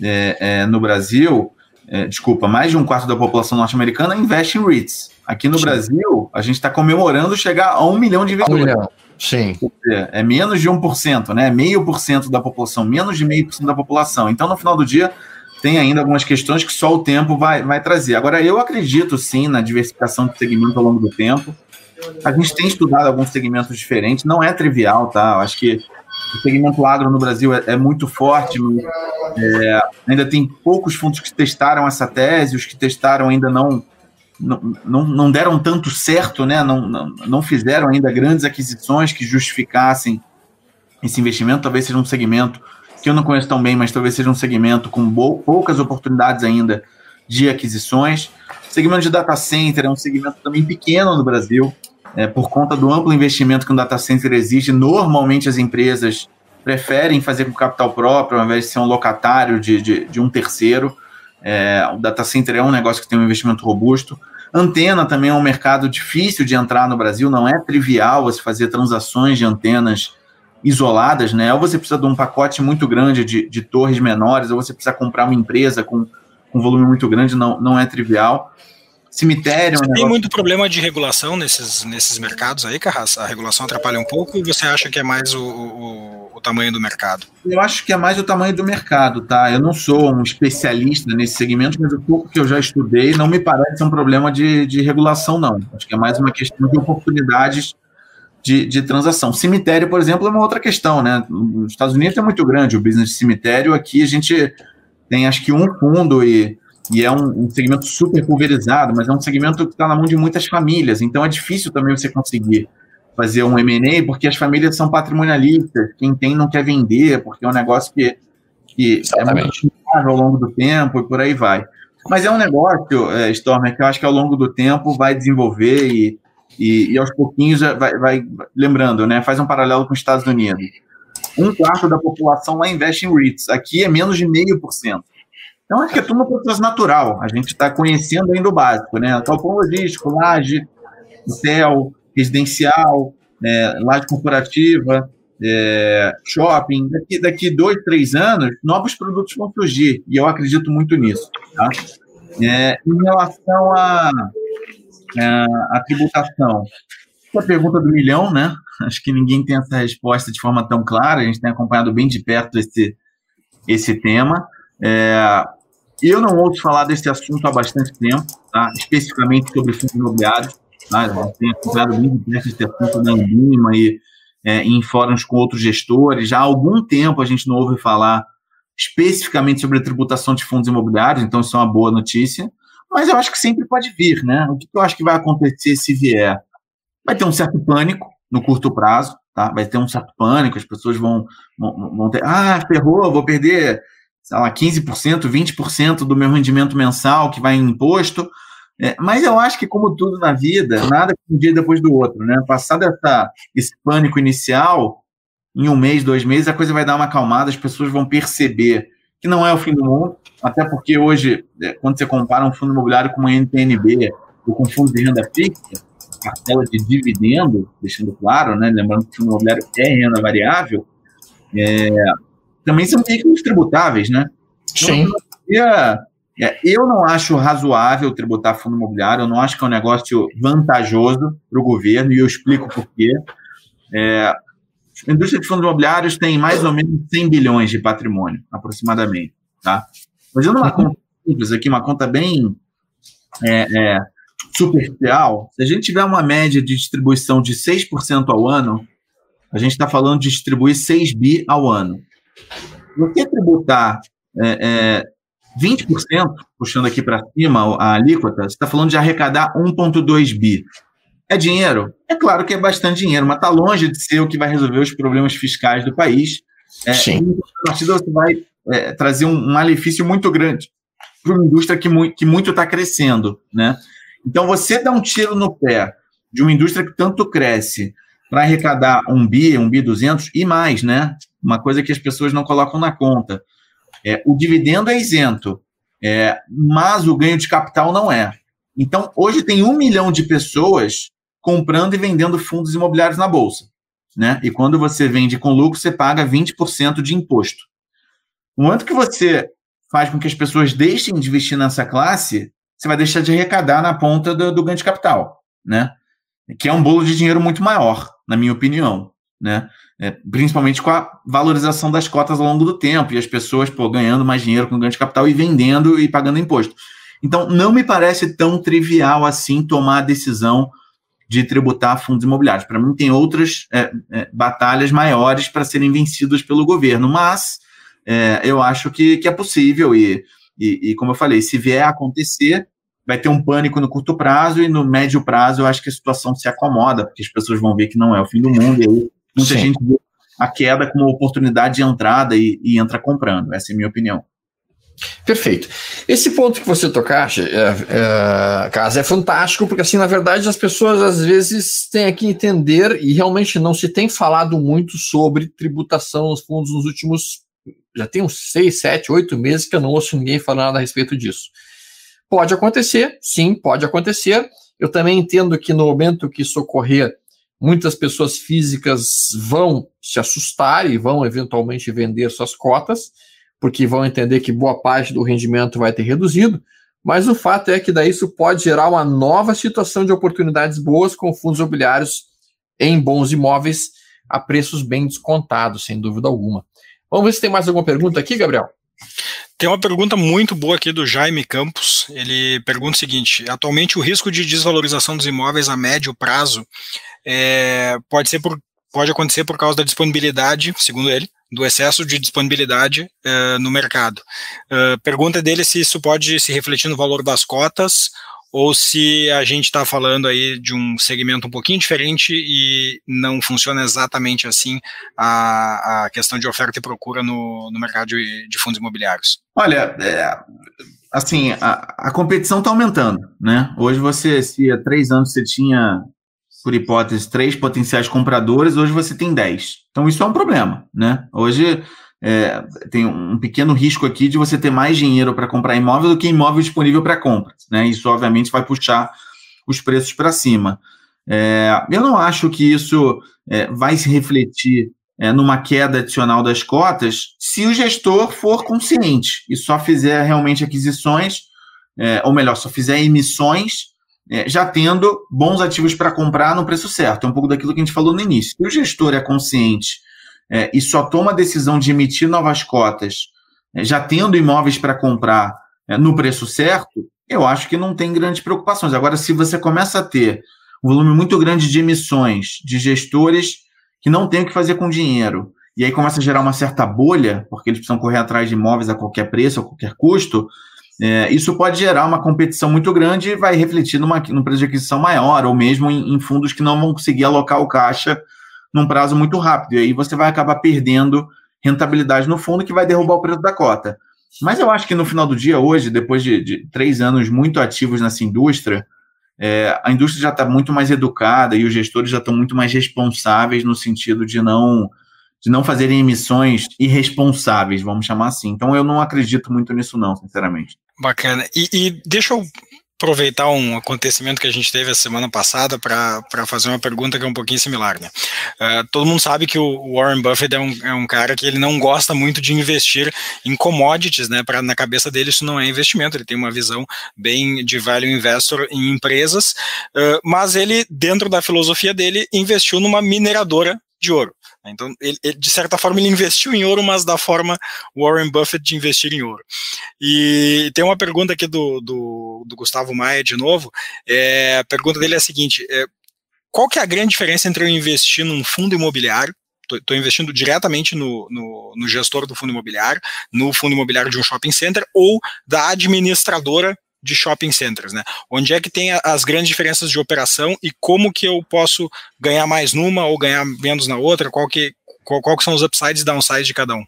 é, no Brasil é, desculpa, mais de um quarto da população norte-americana investe em REITs. Aqui no Sim. Brasil, a gente está comemorando chegar a um milhão de investidores. Um milhão. Sim. É, é menos de 1%, né? Meio por cento da população, menos de meio por cento da população. Então, no final do dia, tem ainda algumas questões que só o tempo vai, vai trazer. Agora, eu acredito sim na diversificação de segmento ao longo do tempo. A gente tem estudado alguns segmentos diferentes, não é trivial, tá? Eu acho que o segmento agro no Brasil é, é muito forte, é, ainda tem poucos fundos que testaram essa tese, os que testaram ainda não, não, não deram tanto certo, né? não, não, não fizeram ainda grandes aquisições que justificassem esse investimento. Talvez seja um segmento que eu não conheço tão bem, mas talvez seja um segmento com poucas oportunidades ainda de aquisições. O segmento de data center é um segmento também pequeno no Brasil é, por conta do amplo investimento que um data center exige, normalmente as empresas preferem fazer com capital próprio, ao invés de ser um locatário de, de, de um terceiro. É, o data center é um negócio que tem um investimento robusto. Antena também é um mercado difícil de entrar no Brasil, não é trivial você fazer transações de antenas isoladas, né? Ou você precisa de um pacote muito grande de, de torres menores, ou você precisa comprar uma empresa com, com um volume muito grande, não, não é trivial. Cemitério. Você tem muito problema de regulação nesses, nesses mercados aí, Carras? A regulação atrapalha um pouco ou você acha que é mais o, o, o, tamanho do mercado? Eu acho que é mais o tamanho do mercado, tá? Eu não sou um especialista nesse segmento, mas o pouco que eu já estudei não me parece um problema de, de regulação, não. Acho que é mais uma questão de oportunidades de, de transação. Cemitério, por exemplo, é uma outra questão, né? Nos Estados Unidos é muito grande o business de cemitério, aqui a gente tem acho que um fundo e e é um, um, segmento super pulverizado, mas é um segmento que está na mão de muitas famílias, então é difícil também você conseguir fazer um M&A, porque as famílias são patrimonialistas, quem tem não quer vender, porque é um negócio que, que é muito ao longo do tempo e por aí vai. Mas é um negócio, é, Stormer, que eu acho que ao longo do tempo vai desenvolver e, e, e aos pouquinhos vai, vai, lembrando, né, faz um paralelo com os Estados Unidos. Um quarto da população lá investe em REITs, aqui é menos de meio por cento. Então, acho que é tudo um processo natural. A gente está conhecendo ainda o básico, né? Galpão logístico, laje, hotel, residencial, é, laje corporativa, é, shopping. Daqui, daqui dois, três anos, novos produtos vão surgir. E eu acredito muito nisso. Tá? É, em relação à a, a, tributação, é a pergunta do milhão, né? Acho que ninguém tem essa resposta de forma tão clara. A gente tem acompanhado bem de perto esse, esse tema. É, eu não ouço falar desse assunto há bastante tempo, tá? especificamente sobre fundos imobiliários. Tá? Eu tenho acompanhado perto esse assunto na Lima e é, em fóruns com outros gestores. Já há algum tempo a gente não ouve falar especificamente sobre a tributação de fundos imobiliários, então isso é uma boa notícia. Mas eu acho que sempre pode vir, né? O que eu acho que vai acontecer se vier? Vai ter um certo pânico no curto prazo, tá? Vai ter um certo pânico, as pessoas vão, vão, vão ter, ah, ferrou, vou perder, sei lá, 15%, 20% do meu rendimento mensal que vai em imposto. É, mas eu acho que, como tudo na vida, nada um dia depois do outro, né? Passado essa, esse pânico inicial, em um mês, dois meses, a coisa vai dar uma acalmada, as pessoas vão perceber que não é o fim do mundo, até porque hoje, é, quando você compara um fundo imobiliário com uma NTNB ou com um fundo de renda fixa, cartela de dividendo, deixando claro, né, lembrando que o fundo imobiliário é renda variável, é, também são veículos tributáveis, né? Sim. Então, é, eu não acho razoável tributar fundo imobiliário, eu não acho que é um negócio vantajoso para o governo, e eu explico por quê. É, a indústria de fundos imobiliários tem mais ou menos 100 bilhões de patrimônio, aproximadamente. Tá? Fazendo uma conta simples aqui, uma conta bem é, é, superficial, se a gente tiver uma média de distribuição de 6% ao ano, a gente está falando de distribuir 6 bi ao ano. Que tributar é, é, 20%, puxando aqui para cima a alíquota, você está falando de arrecadar 1,2 bi. É dinheiro? É claro que é bastante dinheiro, mas está longe de ser o que vai resolver os problemas fiscais do país. É, Sim. A partida você vai é, trazer um, um, malefício muito grande para uma indústria que, mu que muito está crescendo. Né? Então, você dá um tiro no pé de uma indústria que tanto cresce para arrecadar um bi, um bi 200 e mais, né? Uma coisa que as pessoas não colocam na conta. É, o dividendo é isento, é, mas o ganho de capital não é. Então, hoje tem um milhão de pessoas comprando e vendendo fundos imobiliários na bolsa. Né? E quando você vende com lucro, você paga 20% de imposto. No momento que você faz com que as pessoas deixem de investir nessa classe, você vai deixar de arrecadar na ponta do, do ganho de capital, né? Que é um bolo de dinheiro muito maior, na minha opinião, né? É, principalmente com a valorização das cotas ao longo do tempo e as pessoas pô, ganhando mais dinheiro com ganho de capital e vendendo e pagando imposto. Então, não me parece tão trivial assim tomar a decisão de tributar fundos imobiliários. Para mim, tem outras é, é, batalhas maiores para serem vencidas pelo governo, mas é, eu acho que, que é possível e, e, e, como eu falei, se vier a acontecer, vai ter um pânico no curto prazo e no médio prazo eu acho que a situação se acomoda, porque as pessoas vão ver que não é o fim do mundo e aí muita Sim. gente vê a queda como oportunidade de entrada e, e entra comprando. Essa é a minha opinião. Perfeito. Esse ponto que você tocaste, é, é, Casa, é fantástico, porque assim, na verdade, as pessoas às vezes têm que entender, e realmente não se tem falado muito sobre tributação nos fundos nos últimos. Já tem uns seis, sete, oito meses que eu não ouço ninguém falar nada a respeito disso. Pode acontecer, sim, pode acontecer. Eu também entendo que no momento que isso ocorrer, muitas pessoas físicas vão se assustar e vão eventualmente vender suas cotas porque vão entender que boa parte do rendimento vai ter reduzido, mas o fato é que daí isso pode gerar uma nova situação de oportunidades boas com fundos imobiliários em bons imóveis a preços bem descontados, sem dúvida alguma. Vamos ver se tem mais alguma pergunta aqui, Gabriel. Tem uma pergunta muito boa aqui do Jaime Campos. Ele pergunta o seguinte: atualmente o risco de desvalorização dos imóveis a médio prazo é, pode ser por, pode acontecer por causa da disponibilidade, segundo ele, do excesso de disponibilidade uh, no mercado. Uh, pergunta dele se isso pode se refletir no valor das cotas ou se a gente está falando aí de um segmento um pouquinho diferente e não funciona exatamente assim a, a questão de oferta e procura no, no mercado de, de fundos imobiliários. Olha, é, assim, a, a competição está aumentando, né? Hoje você, se há três anos você tinha por hipótese, três potenciais compradores, hoje você tem dez. Então, isso é um problema, né? Hoje é, tem um pequeno risco aqui de você ter mais dinheiro para comprar imóvel do que imóvel disponível para compra, né? Isso, obviamente, vai puxar os preços para cima. É, eu não acho que isso é, vai se refletir é, numa queda adicional das cotas se o gestor for consciente e só fizer realmente aquisições, é, ou melhor, só fizer emissões é, já tendo bons ativos para comprar no preço certo. É um pouco daquilo que a gente falou no início. Se o gestor é consciente é, e só toma a decisão de emitir novas cotas, é, já tendo imóveis para comprar é, no preço certo, eu acho que não tem grandes preocupações. Agora, se você começa a ter um volume muito grande de emissões de gestores que não têm o que fazer com dinheiro, e aí começa a gerar uma certa bolha, porque eles precisam correr atrás de imóveis a qualquer preço, a qualquer custo, é, isso pode gerar uma competição muito grande e vai refletir numa, num preço de aquisição maior, ou mesmo em, em, fundos que não vão conseguir alocar o caixa num prazo muito rápido. E aí você vai acabar perdendo rentabilidade no fundo, que vai derrubar o preço da cota. Mas eu acho que no final do dia, hoje, depois de, de três anos muito ativos nessa indústria, é, a indústria já está muito mais educada e os gestores já estão muito mais responsáveis no sentido de não de não fazerem emissões irresponsáveis, vamos chamar assim. Então eu não acredito muito nisso, não, sinceramente. Bacana. E, e deixa eu aproveitar um acontecimento que a gente teve a semana passada para fazer uma pergunta que é um pouquinho similar. Né? Uh, todo mundo sabe que o Warren Buffett é um, é um cara que ele não gosta muito de investir em commodities, né? Pra, na cabeça dele isso não é investimento, ele tem uma visão bem de value investor em empresas, uh, mas ele, dentro da filosofia dele, investiu numa mineradora de ouro. Então, ele, ele, de certa forma, ele investiu em ouro, mas da forma Warren Buffett de investir em ouro. E tem uma pergunta aqui do, do, do Gustavo Maia, de novo. É, a pergunta dele é a seguinte: é, qual que é a grande diferença entre eu investir num fundo imobiliário estou investindo diretamente no, no, no, gestor do fundo imobiliário, no fundo imobiliário de um shopping center ou da administradora de shopping centers, né? Onde é que tem as grandes diferenças de operação e como que eu posso ganhar mais numa ou ganhar menos na outra? Qual que, qual, qual que são os upsides e downsides de cada um?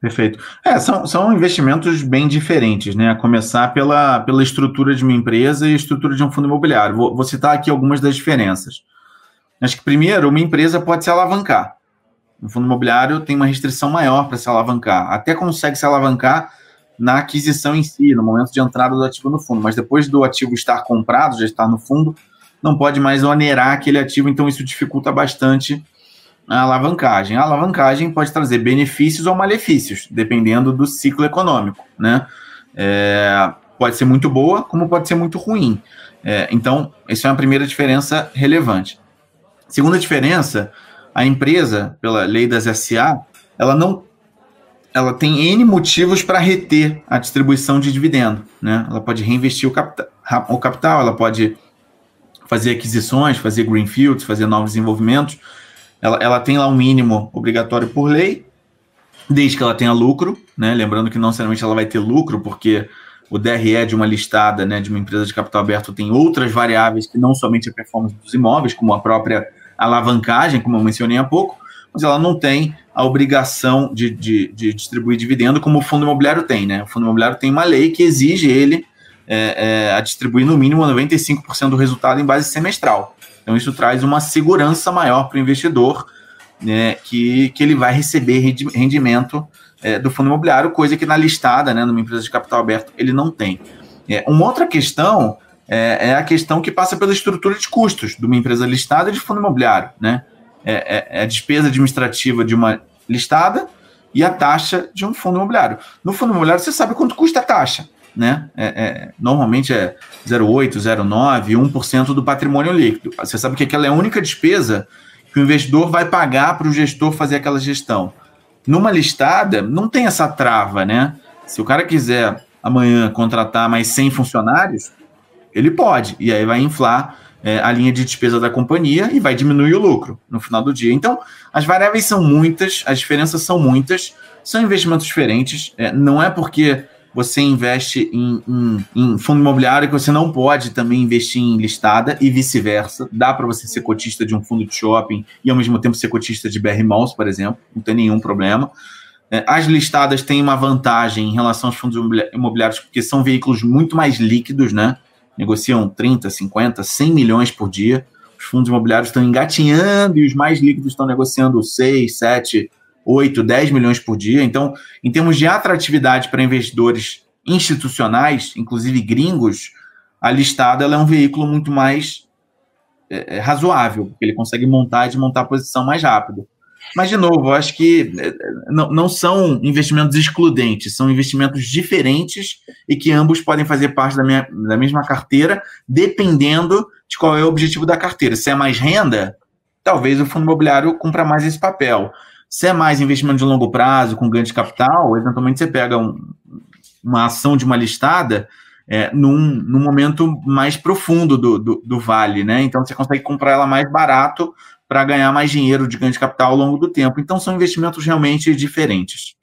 Perfeito. É, são, são investimentos bem diferentes, né? A começar pela, pela estrutura de uma empresa e estrutura de um fundo imobiliário. Vou, vou citar aqui algumas das diferenças. Acho que, primeiro, uma empresa pode se alavancar. Um fundo imobiliário tem uma restrição maior para se alavancar. Até consegue se alavancar na aquisição em si, no momento de entrada do ativo no fundo, mas depois do ativo estar comprado, já estar no fundo, não pode mais onerar aquele ativo, então isso dificulta bastante a alavancagem. A alavancagem pode trazer benefícios ou malefícios, dependendo do ciclo econômico, né? É, pode ser muito boa, como pode ser muito ruim. É, então, isso é uma primeira diferença relevante. Segunda diferença, a empresa, pela lei das SA, ela não ela tem N motivos para reter a distribuição de dividendo. Né? Ela pode reinvestir o, capta o capital, ela pode fazer aquisições, fazer greenfields, fazer novos desenvolvimentos. Ela, ela tem lá um mínimo obrigatório por lei, desde que ela tenha lucro, né? lembrando que não necessariamente ela vai ter lucro, porque o DRE de uma listada, né, de uma empresa de capital aberto, tem outras variáveis que não somente a performance dos imóveis, como a própria alavancagem, como eu mencionei há pouco, mas ela não tem a obrigação de, de, de, distribuir dividendo como o fundo imobiliário tem, né? O fundo imobiliário tem uma lei que exige ele é, é, a distribuir no mínimo 95% do resultado em base semestral. Então isso traz uma segurança maior para o investidor, né, que, que ele vai receber rendimento é, do fundo imobiliário, coisa que na listada, né, numa empresa de capital aberto, ele não tem. É, uma outra questão é, é, a questão que passa pela estrutura de custos de uma empresa listada de fundo imobiliário, né? É, é, é, a despesa administrativa de uma listada e a taxa de um fundo imobiliário. No fundo imobiliário, você sabe quanto custa a taxa. Né? É, é, normalmente é 0,8%, 0,9%, 1% do patrimônio líquido. Você sabe que aquela é a única despesa que o investidor vai pagar para o gestor fazer aquela gestão. Numa listada, não tem essa trava, né? Se o cara quiser amanhã contratar mais 100 funcionários, ele pode, e aí vai inflar é, a linha de despesa da companhia e vai diminuir o lucro no final do dia. Então, as variáveis são muitas, as diferenças são muitas, são investimentos diferentes. É, não é porque você investe em, em, em, fundo imobiliário que você não pode também investir em listada e vice-versa. Dá para você ser cotista de um fundo de shopping e ao mesmo tempo ser cotista de BR Malls, por exemplo, não tem nenhum problema. É, as listadas têm uma vantagem em relação aos fundos imobiliários porque são veículos muito mais líquidos, né? Negociam 30, 50, 100 milhões por dia. Os fundos imobiliários estão engatinhando e os mais líquidos estão negociando 6, 7, 8, 10 milhões por dia. Então, em termos de atratividade para investidores institucionais, inclusive gringos, a listada é um veículo muito mais é, razoável, porque ele consegue montar e desmontar a posição mais rápido. Mas, de novo, acho que eh, não, não são investimentos excludentes, são investimentos diferentes e que ambos podem fazer parte da, minha, da mesma carteira, dependendo de qual é o objetivo da carteira. Se é mais renda, talvez o fundo imobiliário cumpra mais esse papel. Se é mais investimento de longo prazo, com ganho de capital, eventualmente você pega um, uma ação de uma listada é, num, num momento mais profundo do, do, do, vale, né? Então você consegue comprar ela mais barato para ganhar mais dinheiro de ganho de capital ao longo do tempo. Então são investimentos realmente diferentes.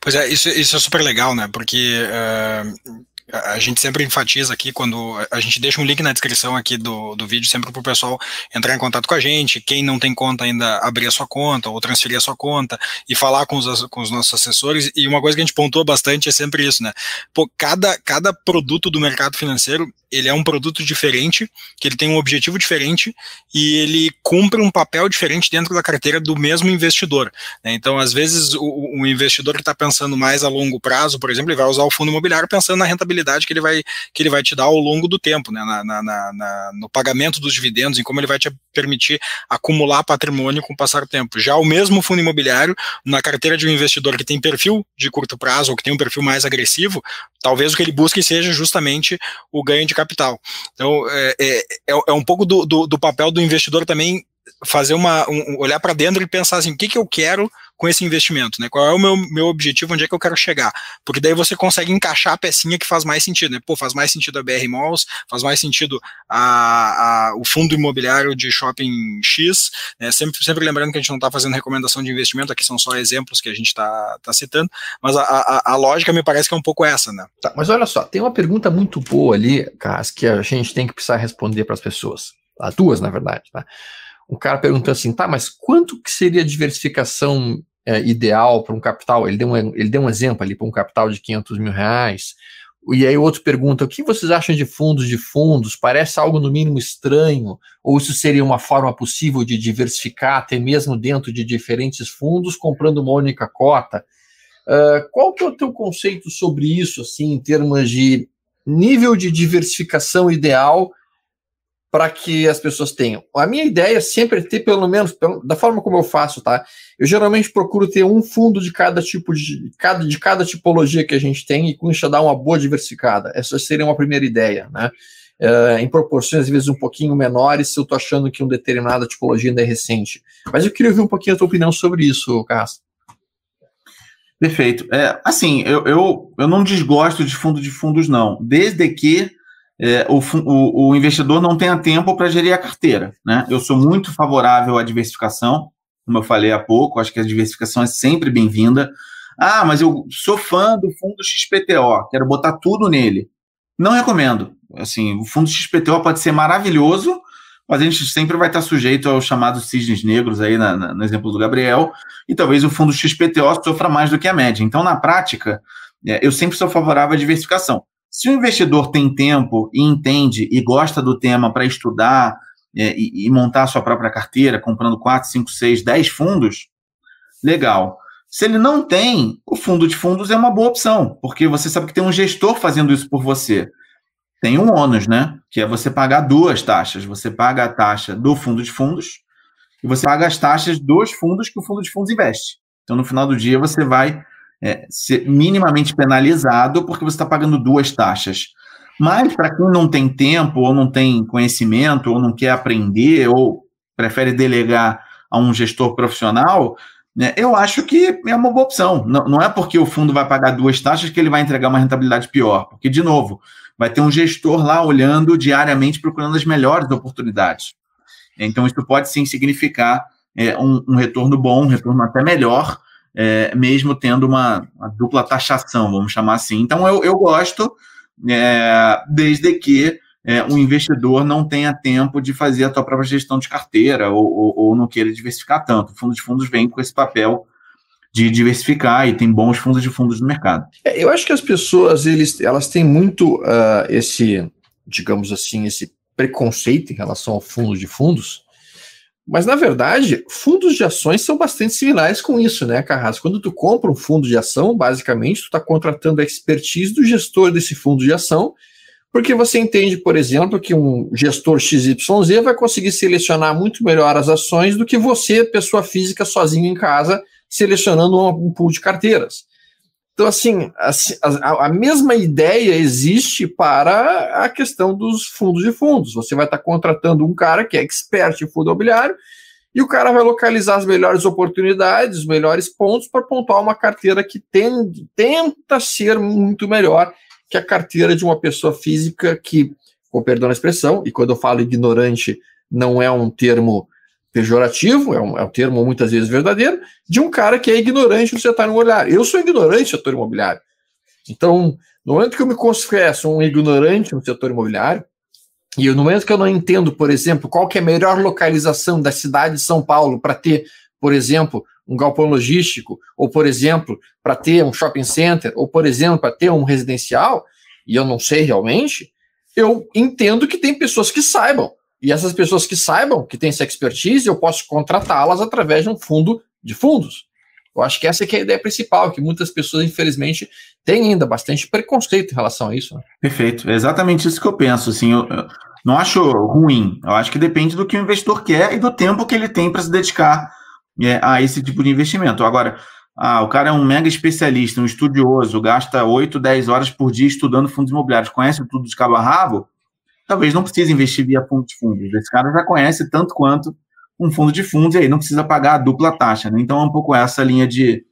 Pois é, isso, isso é super legal, né? Porque uh, a gente sempre enfatiza aqui quando a gente deixa um link na descrição aqui do, do vídeo sempre para o pessoal entrar em contato com a gente, quem não tem conta ainda abrir a sua conta ou transferir a sua conta e falar com os, com os nossos assessores e uma coisa que a gente pontua bastante é sempre isso, né? Pô, cada, cada produto do mercado financeiro ele é um produto diferente, que ele tem um objetivo diferente e ele cumpre um papel diferente dentro da carteira do mesmo investidor. Né? Então, às vezes, o, o investidor que está pensando mais a longo prazo, por exemplo, ele vai usar o fundo imobiliário pensando na rentabilidade que ele vai, que ele vai te dar ao longo do tempo, né? na, na, na, no pagamento dos dividendos, em como ele vai te permitir acumular patrimônio com o passar do tempo. Já o mesmo fundo imobiliário, na carteira de um investidor que tem perfil de curto prazo ou que tem um perfil mais agressivo, talvez o que ele busque seja justamente o ganho de capital. Então, é, é, é, é um pouco do, do, do, papel do investidor também fazer uma um, olhar para dentro e pensar assim, o que, que eu quero com esse investimento, né? Qual é o meu, meu objetivo, onde é que eu quero chegar? Porque daí você consegue encaixar a pecinha que faz mais sentido, né? Pô, faz mais sentido a BR Malls, faz mais sentido a, a o fundo imobiliário de shopping X, né? Sempre, sempre lembrando que a gente não está fazendo recomendação de investimento, aqui são só exemplos que a gente está tá citando, mas a, a, a, lógica me parece que é um pouco essa, né? Tá, mas olha só, tem uma pergunta muito boa ali, Cas, que a gente tem que precisar responder para as pessoas. As duas, na verdade, tá? Um cara perguntou assim, tá, mas quanto que seria a diversificação é, ideal para um capital? Ele deu um, ele deu um exemplo ali para um capital de 500 mil reais. E aí o outro pergunta, o que vocês acham de fundos de fundos? Parece algo no mínimo estranho? Ou isso seria uma forma possível de diversificar, até mesmo dentro de diferentes fundos, comprando uma única cota? Uh, qual que é o teu conceito sobre isso, assim, em termos de nível de diversificação ideal para que as pessoas tenham. A minha ideia é sempre ter, pelo menos, da forma como eu faço, tá? Eu geralmente procuro ter um fundo de cada tipo de cada, de cada tipologia que a gente tem e com isso dar uma boa diversificada. Essa seria uma primeira ideia, né? É, em proporções às vezes um pouquinho menores, se eu estou achando que uma determinada tipologia ainda é recente. Mas eu queria ouvir um pouquinho a tua opinião sobre isso, Carlos. Perfeito. É, assim, eu, eu, eu não desgosto de fundo de fundos, não, desde que é, o, o, o, investidor não tenha tempo para gerir a carteira. Né? Eu sou muito favorável à diversificação, como eu falei há pouco, acho que a diversificação é sempre bem-vinda. Ah, mas eu sou fã do fundo XPTO, quero botar tudo nele. Não recomendo. Assim, o fundo XPTO pode ser maravilhoso, mas a gente sempre vai estar sujeito aos chamados cisnes negros aí na, na, no exemplo do Gabriel, e talvez o fundo XPTO sofra mais do que a média. Então, na prática, é, eu sempre sou favorável à diversificação. Se o investidor tem tempo e entende e gosta do tema para estudar é, e, e, montar a sua própria carteira, comprando 4, 5, 6, 10 fundos, legal. Se ele não tem, o fundo de fundos é uma boa opção, porque você sabe que tem um gestor fazendo isso por você. Tem um ônus, né? Que é você pagar duas taxas. Você paga a taxa do fundo de fundos e você paga as taxas dos fundos que o fundo de fundos investe. Então, no final do dia, você vai é, ser minimamente penalizado porque você está pagando duas taxas. Mas para quem não tem tempo, ou não tem conhecimento, ou não quer aprender, ou prefere delegar a um gestor profissional, né, eu acho que é uma boa opção. Não, não é porque o fundo vai pagar duas taxas que ele vai entregar uma rentabilidade pior. Porque, de novo, vai ter um gestor lá olhando diariamente, procurando as melhores oportunidades. Então, isso pode sim significar é, um, um retorno bom, um retorno até melhor é, mesmo tendo uma, uma, dupla taxação, vamos chamar assim. Então, eu, eu gosto, é, desde que é, o investidor não tenha tempo de fazer a sua própria gestão de carteira ou, ou, ou, não queira diversificar tanto. O fundo de fundos vem com esse papel de diversificar e tem bons fundos de fundos no mercado. É, eu acho que as pessoas eles, elas têm muito uh, esse, digamos assim, esse preconceito em relação ao fundo de fundos, mas, na verdade, fundos de ações são bastante similares com isso, né, Carrasco? Quando tu compra um fundo de ação, basicamente, tu está contratando a expertise do gestor desse fundo de ação porque você entende, por exemplo, que um gestor XYZ vai conseguir selecionar muito melhor as ações do que você, pessoa física, sozinho em casa, selecionando um pool de carteiras. Então, assim, a, a, mesma ideia existe para a questão dos fundos de fundos. Você vai estar contratando um cara que é expert em fundo imobiliário e o cara vai localizar as melhores oportunidades, os melhores pontos para pontuar uma carteira que tem, tenta ser muito melhor que a carteira de uma pessoa física que, com perdão da expressão, e quando eu falo ignorante, não é um termo pejorativo, é um, é um termo muitas vezes verdadeiro, de um cara que é ignorante no setor imobiliário. Eu sou ignorante no setor imobiliário. Então, no momento que eu me confesso um ignorante no setor imobiliário, e no momento que eu não entendo, por exemplo, qual que é a melhor localização da cidade de São Paulo para ter, por exemplo, um galpão logístico, ou, por exemplo, para ter um shopping center, ou, por exemplo, para ter um residencial, e eu não sei realmente, eu entendo que tem pessoas que saibam. E essas pessoas que saibam, que têm essa expertise, eu posso contratá-las através de um fundo de fundos. Eu acho que essa é, é a ideia principal, que muitas pessoas, infelizmente, têm ainda bastante preconceito em relação a isso. Né? Perfeito. É exatamente isso que eu penso. Assim, eu, eu não acho ruim. Eu acho que depende do que o investidor quer e do tempo que ele tem para se dedicar é, a esse tipo de investimento. Agora, ah, o cara é um mega especialista, um estudioso, gasta 8, 10 horas por dia estudando fundos imobiliários, conhece tudo de cabo a rabo, talvez não precise investir via fundo de fundos. Esse cara já conhece tanto quanto um fundo de fundos e aí não precisa pagar a dupla taxa. Né? Então é um pouco essa linha de,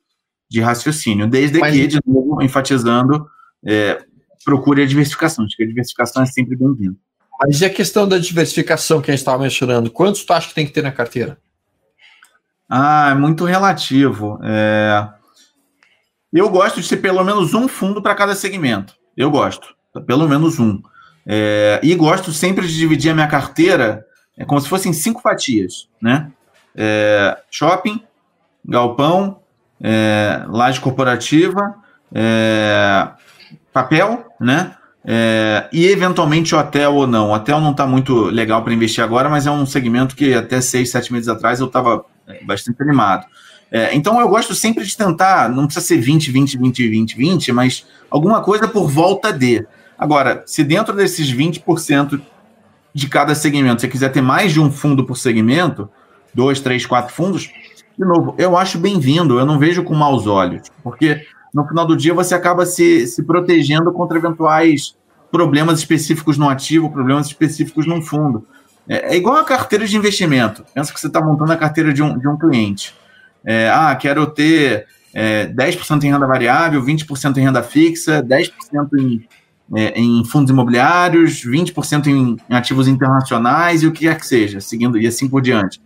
de raciocínio. Desde Mas... que, de novo, enfatizando, é, procure a diversificação. Acho que a diversificação é sempre bem-vinda. Mas e a questão da diversificação que a gente estava mencionando? Quantos tu acha que tem que ter na carteira? Ah, é muito relativo. É... Eu gosto de ter pelo menos um fundo para cada segmento. Eu gosto. Pelo menos um. É... E gosto sempre de dividir a minha carteira é como se fossem cinco fatias, né? É... Shopping, galpão, é... laje corporativa, é... papel, né? É, e eventualmente hotel ou não. Hotel não está muito legal para investir agora, mas é um segmento que até seis, sete meses atrás eu estava bastante animado. É, então eu gosto sempre de tentar, não precisa ser 20, 20, 20, 20, 20, mas alguma coisa por volta de. Agora, se dentro desses 20% de cada segmento você quiser ter mais de um fundo por segmento, dois, três, quatro fundos, de novo, eu acho bem-vindo, eu não vejo com maus olhos, porque no final do dia você acaba se, se protegendo contra eventuais problemas específicos no ativo, problemas específicos no fundo. É, é igual a carteira de investimento. Pensa que você está montando a carteira de um, de um cliente. É, ah, quero ter é, 10% em renda variável, 20% em renda fixa, 10% em, é, em fundos imobiliários, 20% em, em ativos internacionais e o que quer que seja, seguindo e assim por diante.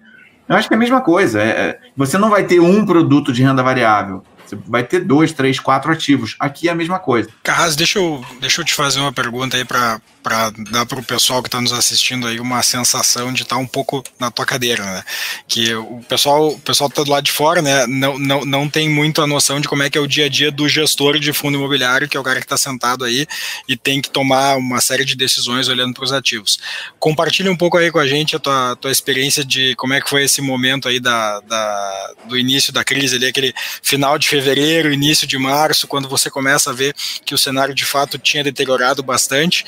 Eu acho que é a mesma coisa. É, é você não vai ter um produto de renda variável. Você vai ter dois, três, quatro ativos. Aqui é a mesma coisa. Carras, deixa eu, deixa eu te fazer uma pergunta aí para para dar para o pessoal que está nos assistindo aí uma sensação de estar tá um pouco na tua cadeira, né? Que o pessoal, o pessoal está do lado de fora, né? Não, não, não tem muito a noção de como é que é o dia a dia do gestor de fundo imobiliário, que é o cara que está sentado aí e tem que tomar uma série de decisões olhando para os ativos. Compartilha um pouco aí com a gente a tua, tua experiência de como é que foi esse momento aí da, da, do início da crise ali, aquele final de fevereiro, início de março, quando você começa a ver que o cenário de fato tinha deteriorado bastante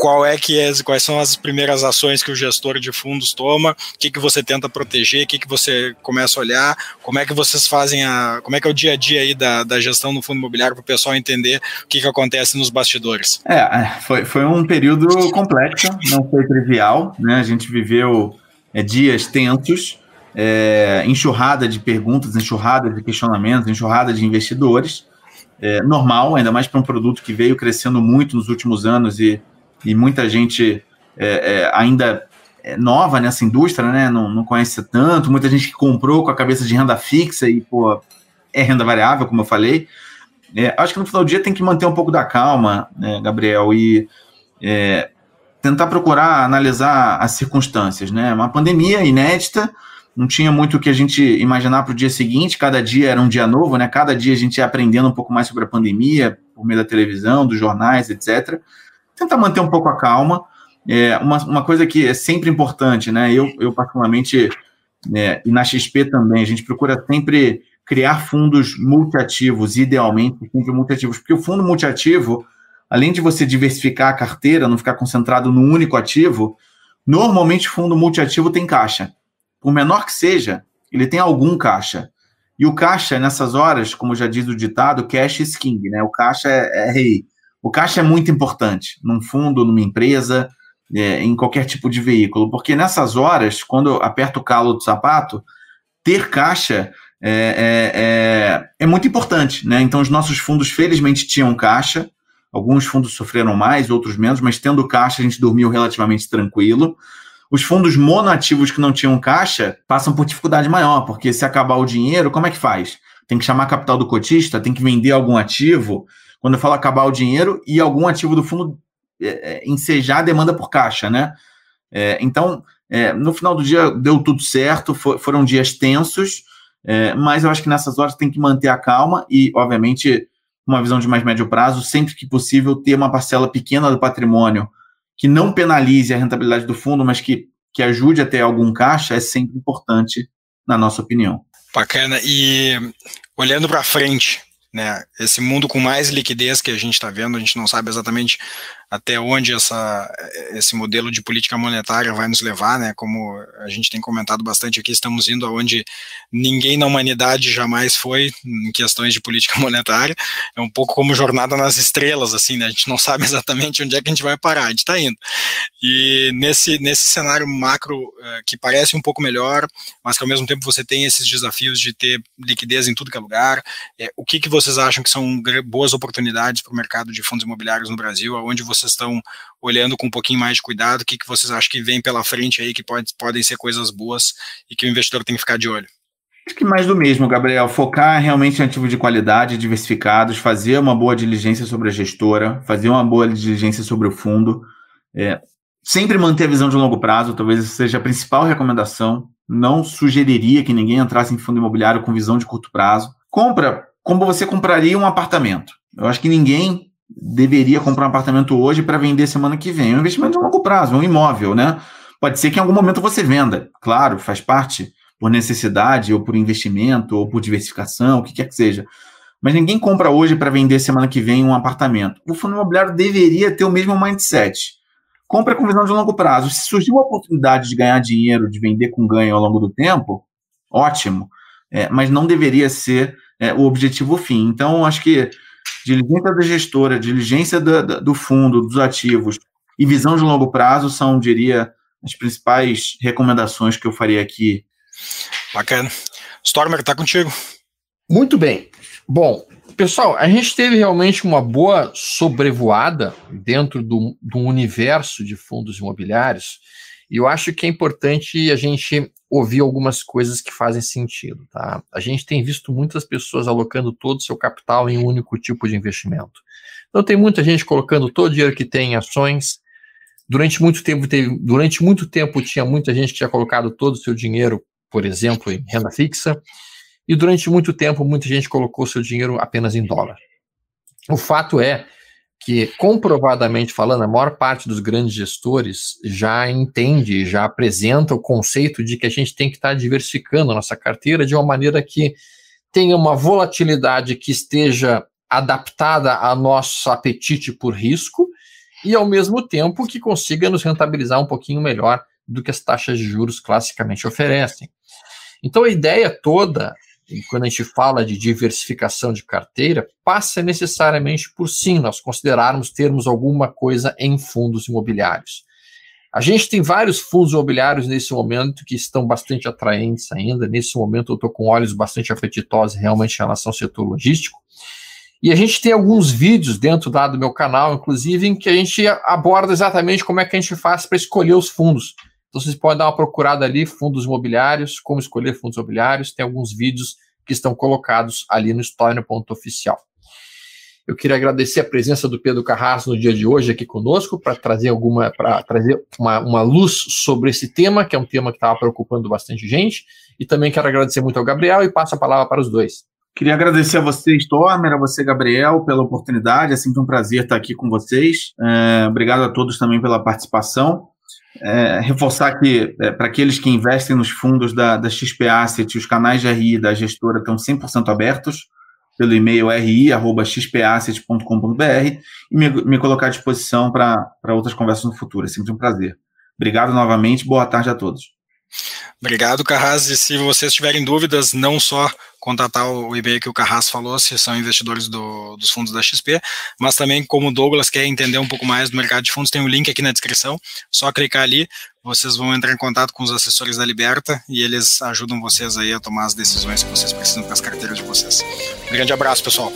qual é que é, quais são as primeiras ações que o gestor de fundos toma, o que, que você tenta proteger, o que, que você começa a olhar, como é que vocês fazem a. como é que é o dia a dia aí da, da gestão no fundo imobiliário para o pessoal entender o que, que acontece nos bastidores. É, foi, foi um período complexo, não foi trivial, né? A gente viveu é, dias tensos. É, enxurrada de perguntas, enxurrada de questionamentos, enxurrada de investidores. É, normal, ainda mais para um produto que veio crescendo muito nos últimos anos e e muita gente é, é, ainda é nova nessa indústria, né? Não, não conhece tanto, muita gente que comprou com a cabeça de renda fixa e, pô, é renda variável, como eu falei. É, acho que no final do dia tem que manter um pouco da calma, né, Gabriel, e é, tentar procurar analisar as circunstâncias, né? Uma pandemia inédita, não tinha muito o que a gente imaginar para o dia seguinte, cada dia era um dia novo, né? Cada dia a gente ia aprendendo um pouco mais sobre a pandemia, por meio da televisão, dos jornais, etc tentar manter um pouco a calma. É, uma, uma coisa que é sempre importante, né? Eu, eu particularmente, é, e na XP também, a gente procura sempre criar fundos multiativos, idealmente, sempre multiativos, porque o fundo multiativo, além de você diversificar a carteira, não ficar concentrado no único ativo, normalmente fundo multiativo tem caixa. Por menor que seja, ele tem algum caixa. E o caixa, nessas horas, como já diz o ditado, cash is king, né? O caixa é, é rei. O caixa é muito importante num fundo, numa empresa, é, em qualquer tipo de veículo, porque nessas horas, quando aperta o calo do sapato, ter caixa é, é, é, é, muito importante, né? Então, os nossos fundos, felizmente, tinham caixa. Alguns fundos sofreram mais, outros menos, mas tendo caixa, a gente dormiu relativamente tranquilo. Os fundos monoativos que não tinham caixa passam por dificuldade maior, porque se acabar o dinheiro, como é que faz? Tem que chamar capital do cotista, tem que vender algum ativo. Quando eu falo acabar o dinheiro e algum ativo do fundo é, é ensejar a demanda por caixa, né? É, então, é, no final do dia deu tudo certo, for, foram dias tensos, é, mas eu acho que nessas horas tem que manter a calma e, obviamente, uma visão de mais médio prazo, sempre que possível, ter uma parcela pequena do patrimônio que não penalize a rentabilidade do fundo, mas que, que ajude a ter algum caixa, é sempre importante, na nossa opinião. Bacana. E olhando para frente, né, esse mundo com mais liquidez que a gente está vendo, a gente não sabe exatamente até onde essa, esse modelo de política monetária vai nos levar, né? Como a gente tem comentado bastante aqui, estamos indo aonde ninguém na humanidade jamais foi em questões de política monetária. É um pouco como jornada nas estrelas, assim, né? A gente não sabe exatamente onde é que a gente vai parar, a gente está indo. E nesse, nesse cenário macro uh, que parece um pouco melhor, mas que ao mesmo tempo você tem esses desafios de ter liquidez em tudo que é lugar, é, o que, que vocês acham que são boas oportunidades para o mercado de fundos imobiliários no Brasil, aonde você vocês estão olhando com um pouquinho mais de cuidado? O que, que vocês acham que vem pela frente aí que pode, podem ser coisas boas e que o investidor tem que ficar de olho? Acho que mais do mesmo, Gabriel. Focar realmente em ativos de qualidade, diversificados, fazer uma boa diligência sobre a gestora, fazer uma boa diligência sobre o fundo. É, sempre manter a visão de longo prazo, talvez seja a principal recomendação. Não sugeriria que ninguém entrasse em fundo imobiliário com visão de curto prazo. Compra como você compraria um apartamento. Eu acho que ninguém deveria comprar um apartamento hoje para vender semana que vem. É um investimento de longo prazo, é um imóvel, né? Pode ser que em algum momento você venda, claro, faz parte por necessidade, ou por investimento, ou por diversificação, o que quer que seja. Mas ninguém compra hoje para vender semana que vem um apartamento. O fundo imobiliário deveria ter o mesmo mindset. Compra com visão de longo prazo. Se surgir uma oportunidade de ganhar dinheiro, de vender com ganho ao longo do tempo, ótimo. É, mas não deveria ser é, o objetivo fim. Então, acho que diligência da gestora, diligência do, do fundo, dos ativos e visão de longo prazo são, diria, as principais recomendações que eu faria aqui. Bacana. Stormer, está contigo. Muito bem. Bom, pessoal, a gente teve realmente uma boa sobrevoada dentro do, do universo de fundos imobiliários e eu acho que é importante a gente ouvir algumas coisas que fazem sentido. Tá? A gente tem visto muitas pessoas alocando todo o seu capital em um único tipo de investimento. Então tem muita gente colocando todo o dinheiro que tem em ações. Durante muito tempo, teve, durante muito tempo tinha muita gente que tinha colocado todo o seu dinheiro, por exemplo, em renda fixa. E durante muito tempo, muita gente colocou seu dinheiro apenas em dólar. O fato é que, comprovadamente falando, a maior parte dos grandes gestores já entende, já apresenta o conceito de que a gente tem que estar diversificando a nossa carteira de uma maneira que tenha uma volatilidade que esteja adaptada ao nosso apetite por risco e, ao mesmo tempo, que consiga nos rentabilizar um pouquinho melhor do que as taxas de juros classicamente oferecem. Então, a ideia toda e quando a gente fala de diversificação de carteira, passa necessariamente por sim nós considerarmos termos alguma coisa em fundos imobiliários. A gente tem vários fundos imobiliários nesse momento que estão bastante atraentes ainda. Nesse momento eu estou com olhos bastante apetitosos realmente em relação ao setor logístico. E a gente tem alguns vídeos dentro do meu canal, inclusive, em que a gente aborda exatamente como é que a gente faz para escolher os fundos. Então vocês podem dar uma procurada ali, fundos imobiliários, como escolher fundos imobiliários, tem alguns vídeos que estão colocados ali no Oficial. Eu queria agradecer a presença do Pedro Carrasco no dia de hoje aqui conosco para trazer alguma para trazer uma, uma luz sobre esse tema, que é um tema que estava preocupando bastante gente. E também quero agradecer muito ao Gabriel e passo a palavra para os dois. Queria agradecer a você, Stormer, a você, Gabriel, pela oportunidade. É sempre um prazer estar aqui com vocês. É, obrigado a todos também pela participação. É, reforçar que, é, para aqueles que investem nos fundos da, da XP Asset, os canais de RI da gestora estão 100% abertos. pelo e-mail ri.xpasset.com.br e me, me colocar à disposição para outras conversas no futuro. É sempre um prazer. Obrigado novamente, boa tarde a todos. Obrigado, Carras. E se vocês tiverem dúvidas, não só contatar o e-mail que o Carras falou, se são investidores do, dos fundos da XP, mas também como o Douglas quer entender um pouco mais do mercado de fundos, tem um link aqui na descrição, só clicar ali, vocês vão entrar em contato com os assessores da Liberta e eles ajudam vocês aí a tomar as decisões que vocês precisam para as carteiras de vocês. Um grande abraço, pessoal.